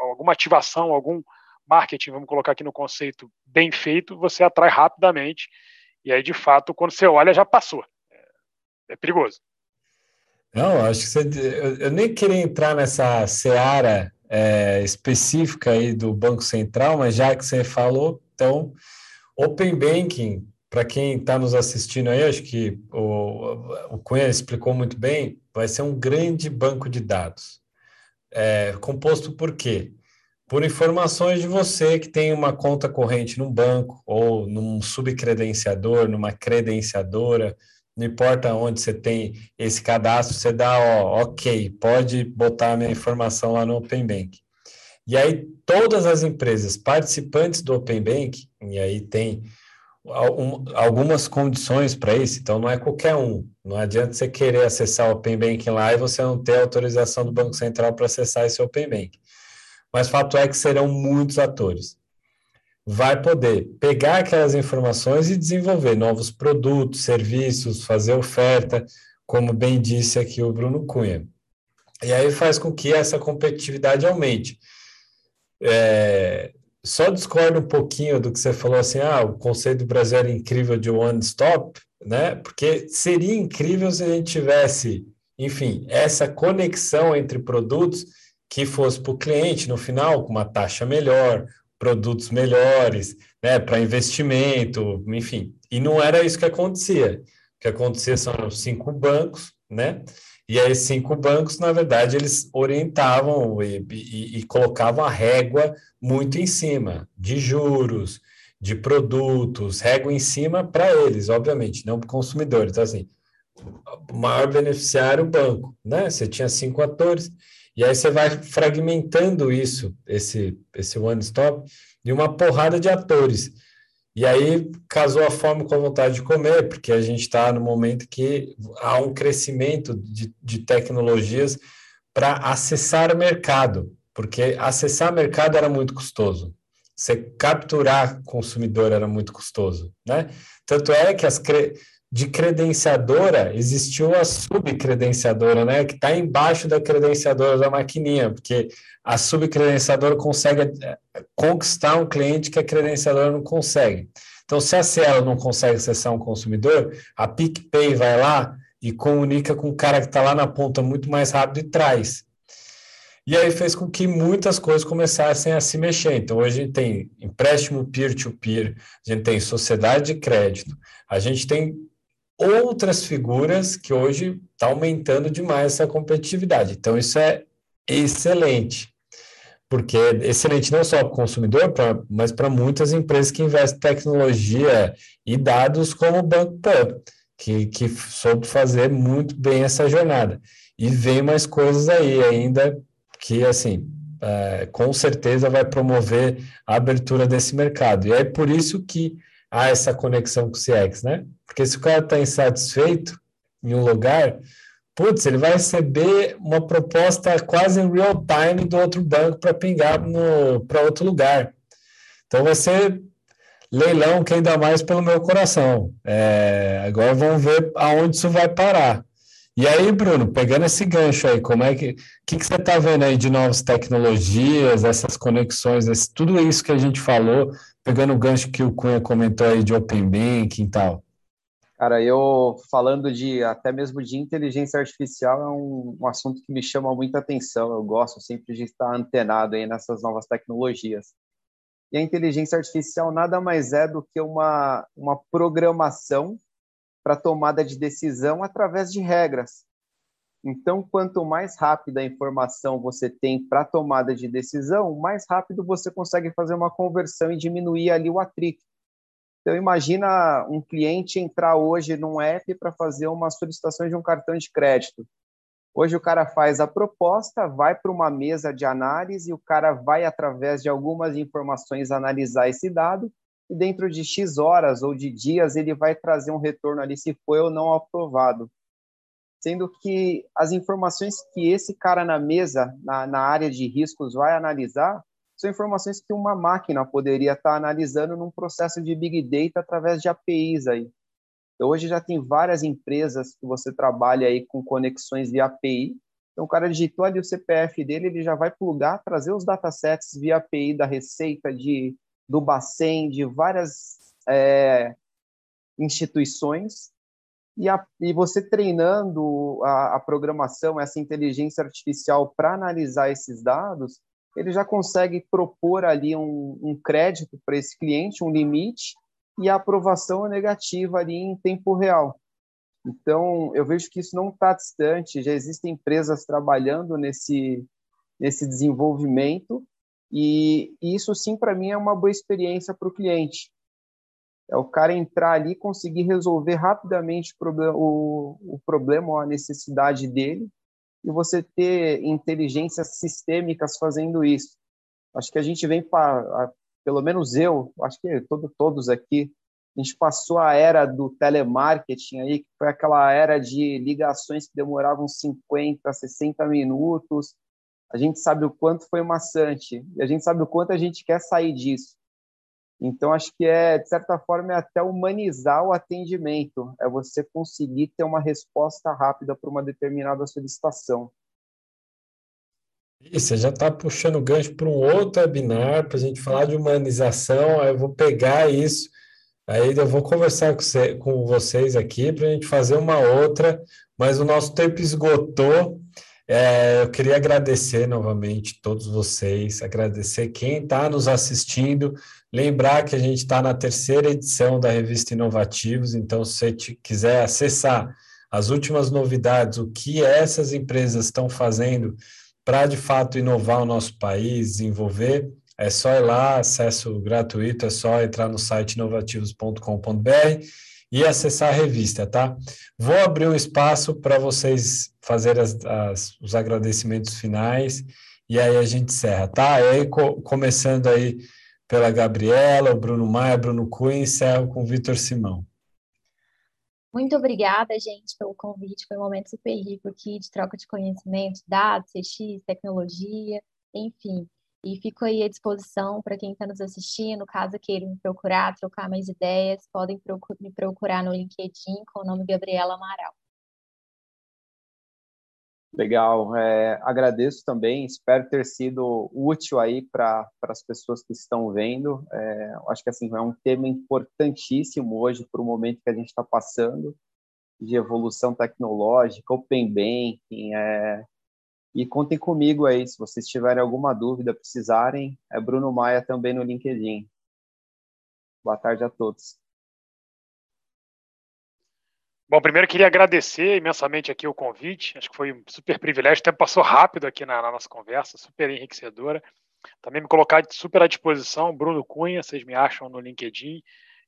alguma ativação, algum marketing, vamos colocar aqui no conceito, bem feito, você atrai rapidamente, e aí, de fato, quando você olha, já passou. É, é perigoso. Não, acho que você, eu, eu nem queria entrar nessa seara é, específica aí do Banco Central, mas já que você falou, então, Open Banking, para quem está nos assistindo aí, acho que o, o Cunha explicou muito bem, vai ser um grande banco de dados. É, composto por quê? Por informações de você que tem uma conta corrente num banco ou num subcredenciador, numa credenciadora, não importa onde você tem esse cadastro, você dá, ó, ok, pode botar a minha informação lá no Open Bank. E aí, todas as empresas participantes do Open Bank, e aí tem algumas condições para isso, então não é qualquer um. Não adianta você querer acessar o Open Bank lá e você não ter autorização do Banco Central para acessar esse Open Bank. Mas fato é que serão muitos atores vai poder pegar aquelas informações e desenvolver novos produtos, serviços, fazer oferta, como bem disse aqui o Bruno Cunha. E aí faz com que essa competitividade aumente. É, só discordo um pouquinho do que você falou assim, ah, o conceito do Brasil era incrível de one stop, né? Porque seria incrível se a gente tivesse, enfim, essa conexão entre produtos que fosse para o cliente no final com uma taxa melhor, produtos melhores, né, para investimento, enfim. E não era isso que acontecia. O que acontecia são cinco bancos, né? E aí, cinco bancos, na verdade, eles orientavam e, e, e colocavam a régua muito em cima de juros, de produtos, régua em cima para eles, obviamente, não para o consumidor. Então, assim, o maior beneficiário o banco, né? Você tinha cinco atores, e aí você vai fragmentando isso, esse, esse one stop, de uma porrada de atores. E aí casou a fome com a vontade de comer, porque a gente está no momento que há um crescimento de, de tecnologias para acessar mercado, porque acessar mercado era muito custoso. Você capturar consumidor era muito custoso, né? Tanto é que as de credenciadora, existiu a subcredenciadora, né, que está embaixo da credenciadora da maquininha, porque a subcredenciadora consegue eh, conquistar um cliente que a credenciadora não consegue. Então, se a Cielo não consegue acessar um consumidor, a PicPay vai lá e comunica com o cara que está lá na ponta muito mais rápido e traz. E aí fez com que muitas coisas começassem a se mexer. Então, hoje a gente tem empréstimo peer-to-peer, -peer, a gente tem sociedade de crédito, a gente tem outras figuras que hoje está aumentando demais essa competitividade. Então, isso é excelente, porque é excelente não só para o consumidor, pra, mas para muitas empresas que investem em tecnologia e dados, como o Banco Pan, que, que soube fazer muito bem essa jornada. E vem mais coisas aí ainda que, assim, é, com certeza vai promover a abertura desse mercado. E é por isso que há essa conexão com o CX, né? Porque se o cara está insatisfeito em um lugar, putz, ele vai receber uma proposta quase em real time do outro banco para pingar para outro lugar. Então vai ser leilão que ainda mais pelo meu coração. É, agora vamos ver aonde isso vai parar. E aí, Bruno, pegando esse gancho aí, como é que, que, que você está vendo aí de novas tecnologias, essas conexões, esse, tudo isso que a gente falou, pegando o gancho que o Cunha comentou aí de Open Banking e tal? Cara, eu falando de até mesmo de inteligência artificial é um, um, assunto que me chama muita atenção. Eu gosto sempre de estar antenado aí nessas novas tecnologias. E a inteligência artificial nada mais é do que uma, uma programação para tomada de decisão através de regras. Então, quanto mais rápida a informação você tem para tomada de decisão, mais rápido você consegue fazer uma conversão e diminuir ali o atrito. Então, imagina um cliente entrar hoje num app para fazer uma solicitação de um cartão de crédito. Hoje o cara faz a proposta, vai para uma mesa de análise, o cara vai, através de algumas informações, analisar esse dado, e dentro de X horas ou de dias ele vai trazer um retorno ali se foi ou não aprovado. sendo que as informações que esse cara na mesa, na, na área de riscos, vai analisar, são informações que uma máquina poderia estar analisando num processo de Big Data através de APIs aí. Então, hoje já tem várias empresas que você trabalha aí com conexões via API. Então, o cara digitou ali o CPF dele, ele já vai plugar, trazer os datasets via API da Receita, de, do Bacen, de várias é, instituições, e, a, e você treinando a, a programação, essa inteligência artificial para analisar esses dados, ele já consegue propor ali um, um crédito para esse cliente, um limite, e a aprovação é negativa ali em tempo real. Então, eu vejo que isso não está distante, já existem empresas trabalhando nesse, nesse desenvolvimento, e, e isso sim, para mim, é uma boa experiência para o cliente. É o cara entrar ali e conseguir resolver rapidamente o problema, o, o problema ou a necessidade dele, e você ter inteligências sistêmicas fazendo isso. Acho que a gente vem para, pelo menos eu, acho que todo, todos aqui, a gente passou a era do telemarketing aí, que foi aquela era de ligações que demoravam 50, 60 minutos. A gente sabe o quanto foi maçante e a gente sabe o quanto a gente quer sair disso. Então, acho que é, de certa forma, é até humanizar o atendimento, é você conseguir ter uma resposta rápida para uma determinada solicitação. E você já está puxando gancho para um outro webinar, para a gente falar de humanização, aí eu vou pegar isso, aí eu vou conversar com, você, com vocês aqui para a gente fazer uma outra, mas o nosso tempo esgotou. É, eu queria agradecer novamente todos vocês, agradecer quem está nos assistindo, lembrar que a gente está na terceira edição da revista Inovativos, então se você quiser acessar as últimas novidades, o que essas empresas estão fazendo para de fato inovar o nosso país, desenvolver, é só ir lá, acesso gratuito, é só entrar no site inovativos.com.br e acessar a revista, tá? Vou abrir um espaço para vocês fazerem as, as, os agradecimentos finais e aí a gente encerra, tá? E aí, co começando aí pela Gabriela, o Bruno Maia, Bruno Cunha, e encerro com o Vitor Simão. Muito obrigada, gente, pelo convite. Foi um momento super rico aqui de troca de conhecimento, dados, CX, tecnologia, enfim. E fico aí à disposição para quem está nos assistindo, caso queiram me procurar, trocar mais ideias, podem me procurar no LinkedIn com o nome Gabriela Amaral. Legal, é, agradeço também, espero ter sido útil aí para as pessoas que estão vendo. É, acho que assim é um tema importantíssimo hoje para o momento que a gente está passando de evolução tecnológica, open banking, é, e contem comigo aí, se vocês tiverem alguma dúvida, precisarem. É Bruno Maia também no LinkedIn. Boa tarde a todos. Bom, primeiro queria agradecer imensamente aqui o convite. Acho que foi um super privilégio. O tempo passou rápido aqui na, na nossa conversa, super enriquecedora. Também me colocar super à disposição, Bruno Cunha, vocês me acham no LinkedIn.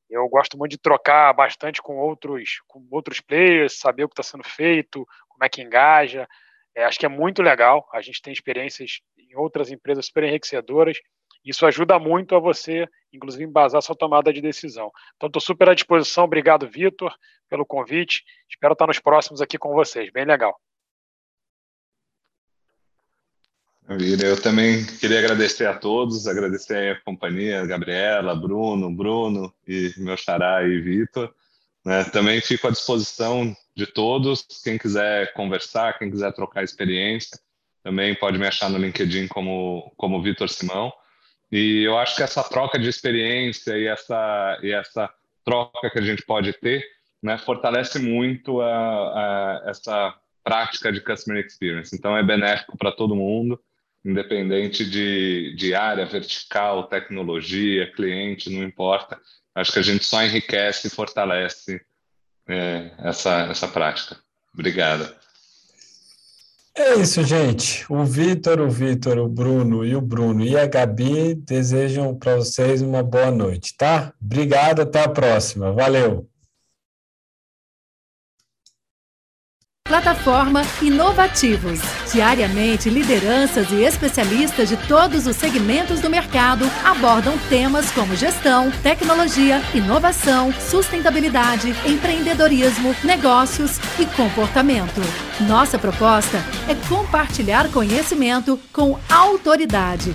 Eu gosto muito de trocar bastante com outros, com outros players, saber o que está sendo feito, como é que engaja. É, acho que é muito legal. A gente tem experiências em outras empresas super enriquecedoras. Isso ajuda muito a você, inclusive, embasar sua tomada de decisão. Então, estou super à disposição. Obrigado, Vitor, pelo convite. Espero estar nos próximos aqui com vocês. Bem legal. Eu também queria agradecer a todos, agradecer a companhia, a Gabriela, Bruno, Bruno e meu xará aí, Vitor. Né? Também fico à disposição de todos. Quem quiser conversar, quem quiser trocar experiência, também pode me achar no LinkedIn como, como Vitor Simão. E eu acho que essa troca de experiência e essa, e essa troca que a gente pode ter né, fortalece muito a, a, essa prática de customer experience. Então, é benéfico para todo mundo, independente de, de área, vertical, tecnologia, cliente, não importa. Acho que a gente só enriquece e fortalece é, essa, essa prática. Obrigado. É isso, gente. O Vitor, o Vitor, o Bruno e o Bruno e a Gabi desejam para vocês uma boa noite, tá? Obrigado, até a próxima. Valeu. Plataforma Inovativos. Diariamente, lideranças e especialistas de todos os segmentos do mercado abordam temas como gestão, tecnologia, inovação, sustentabilidade, empreendedorismo, negócios e comportamento. Nossa proposta é compartilhar conhecimento com autoridade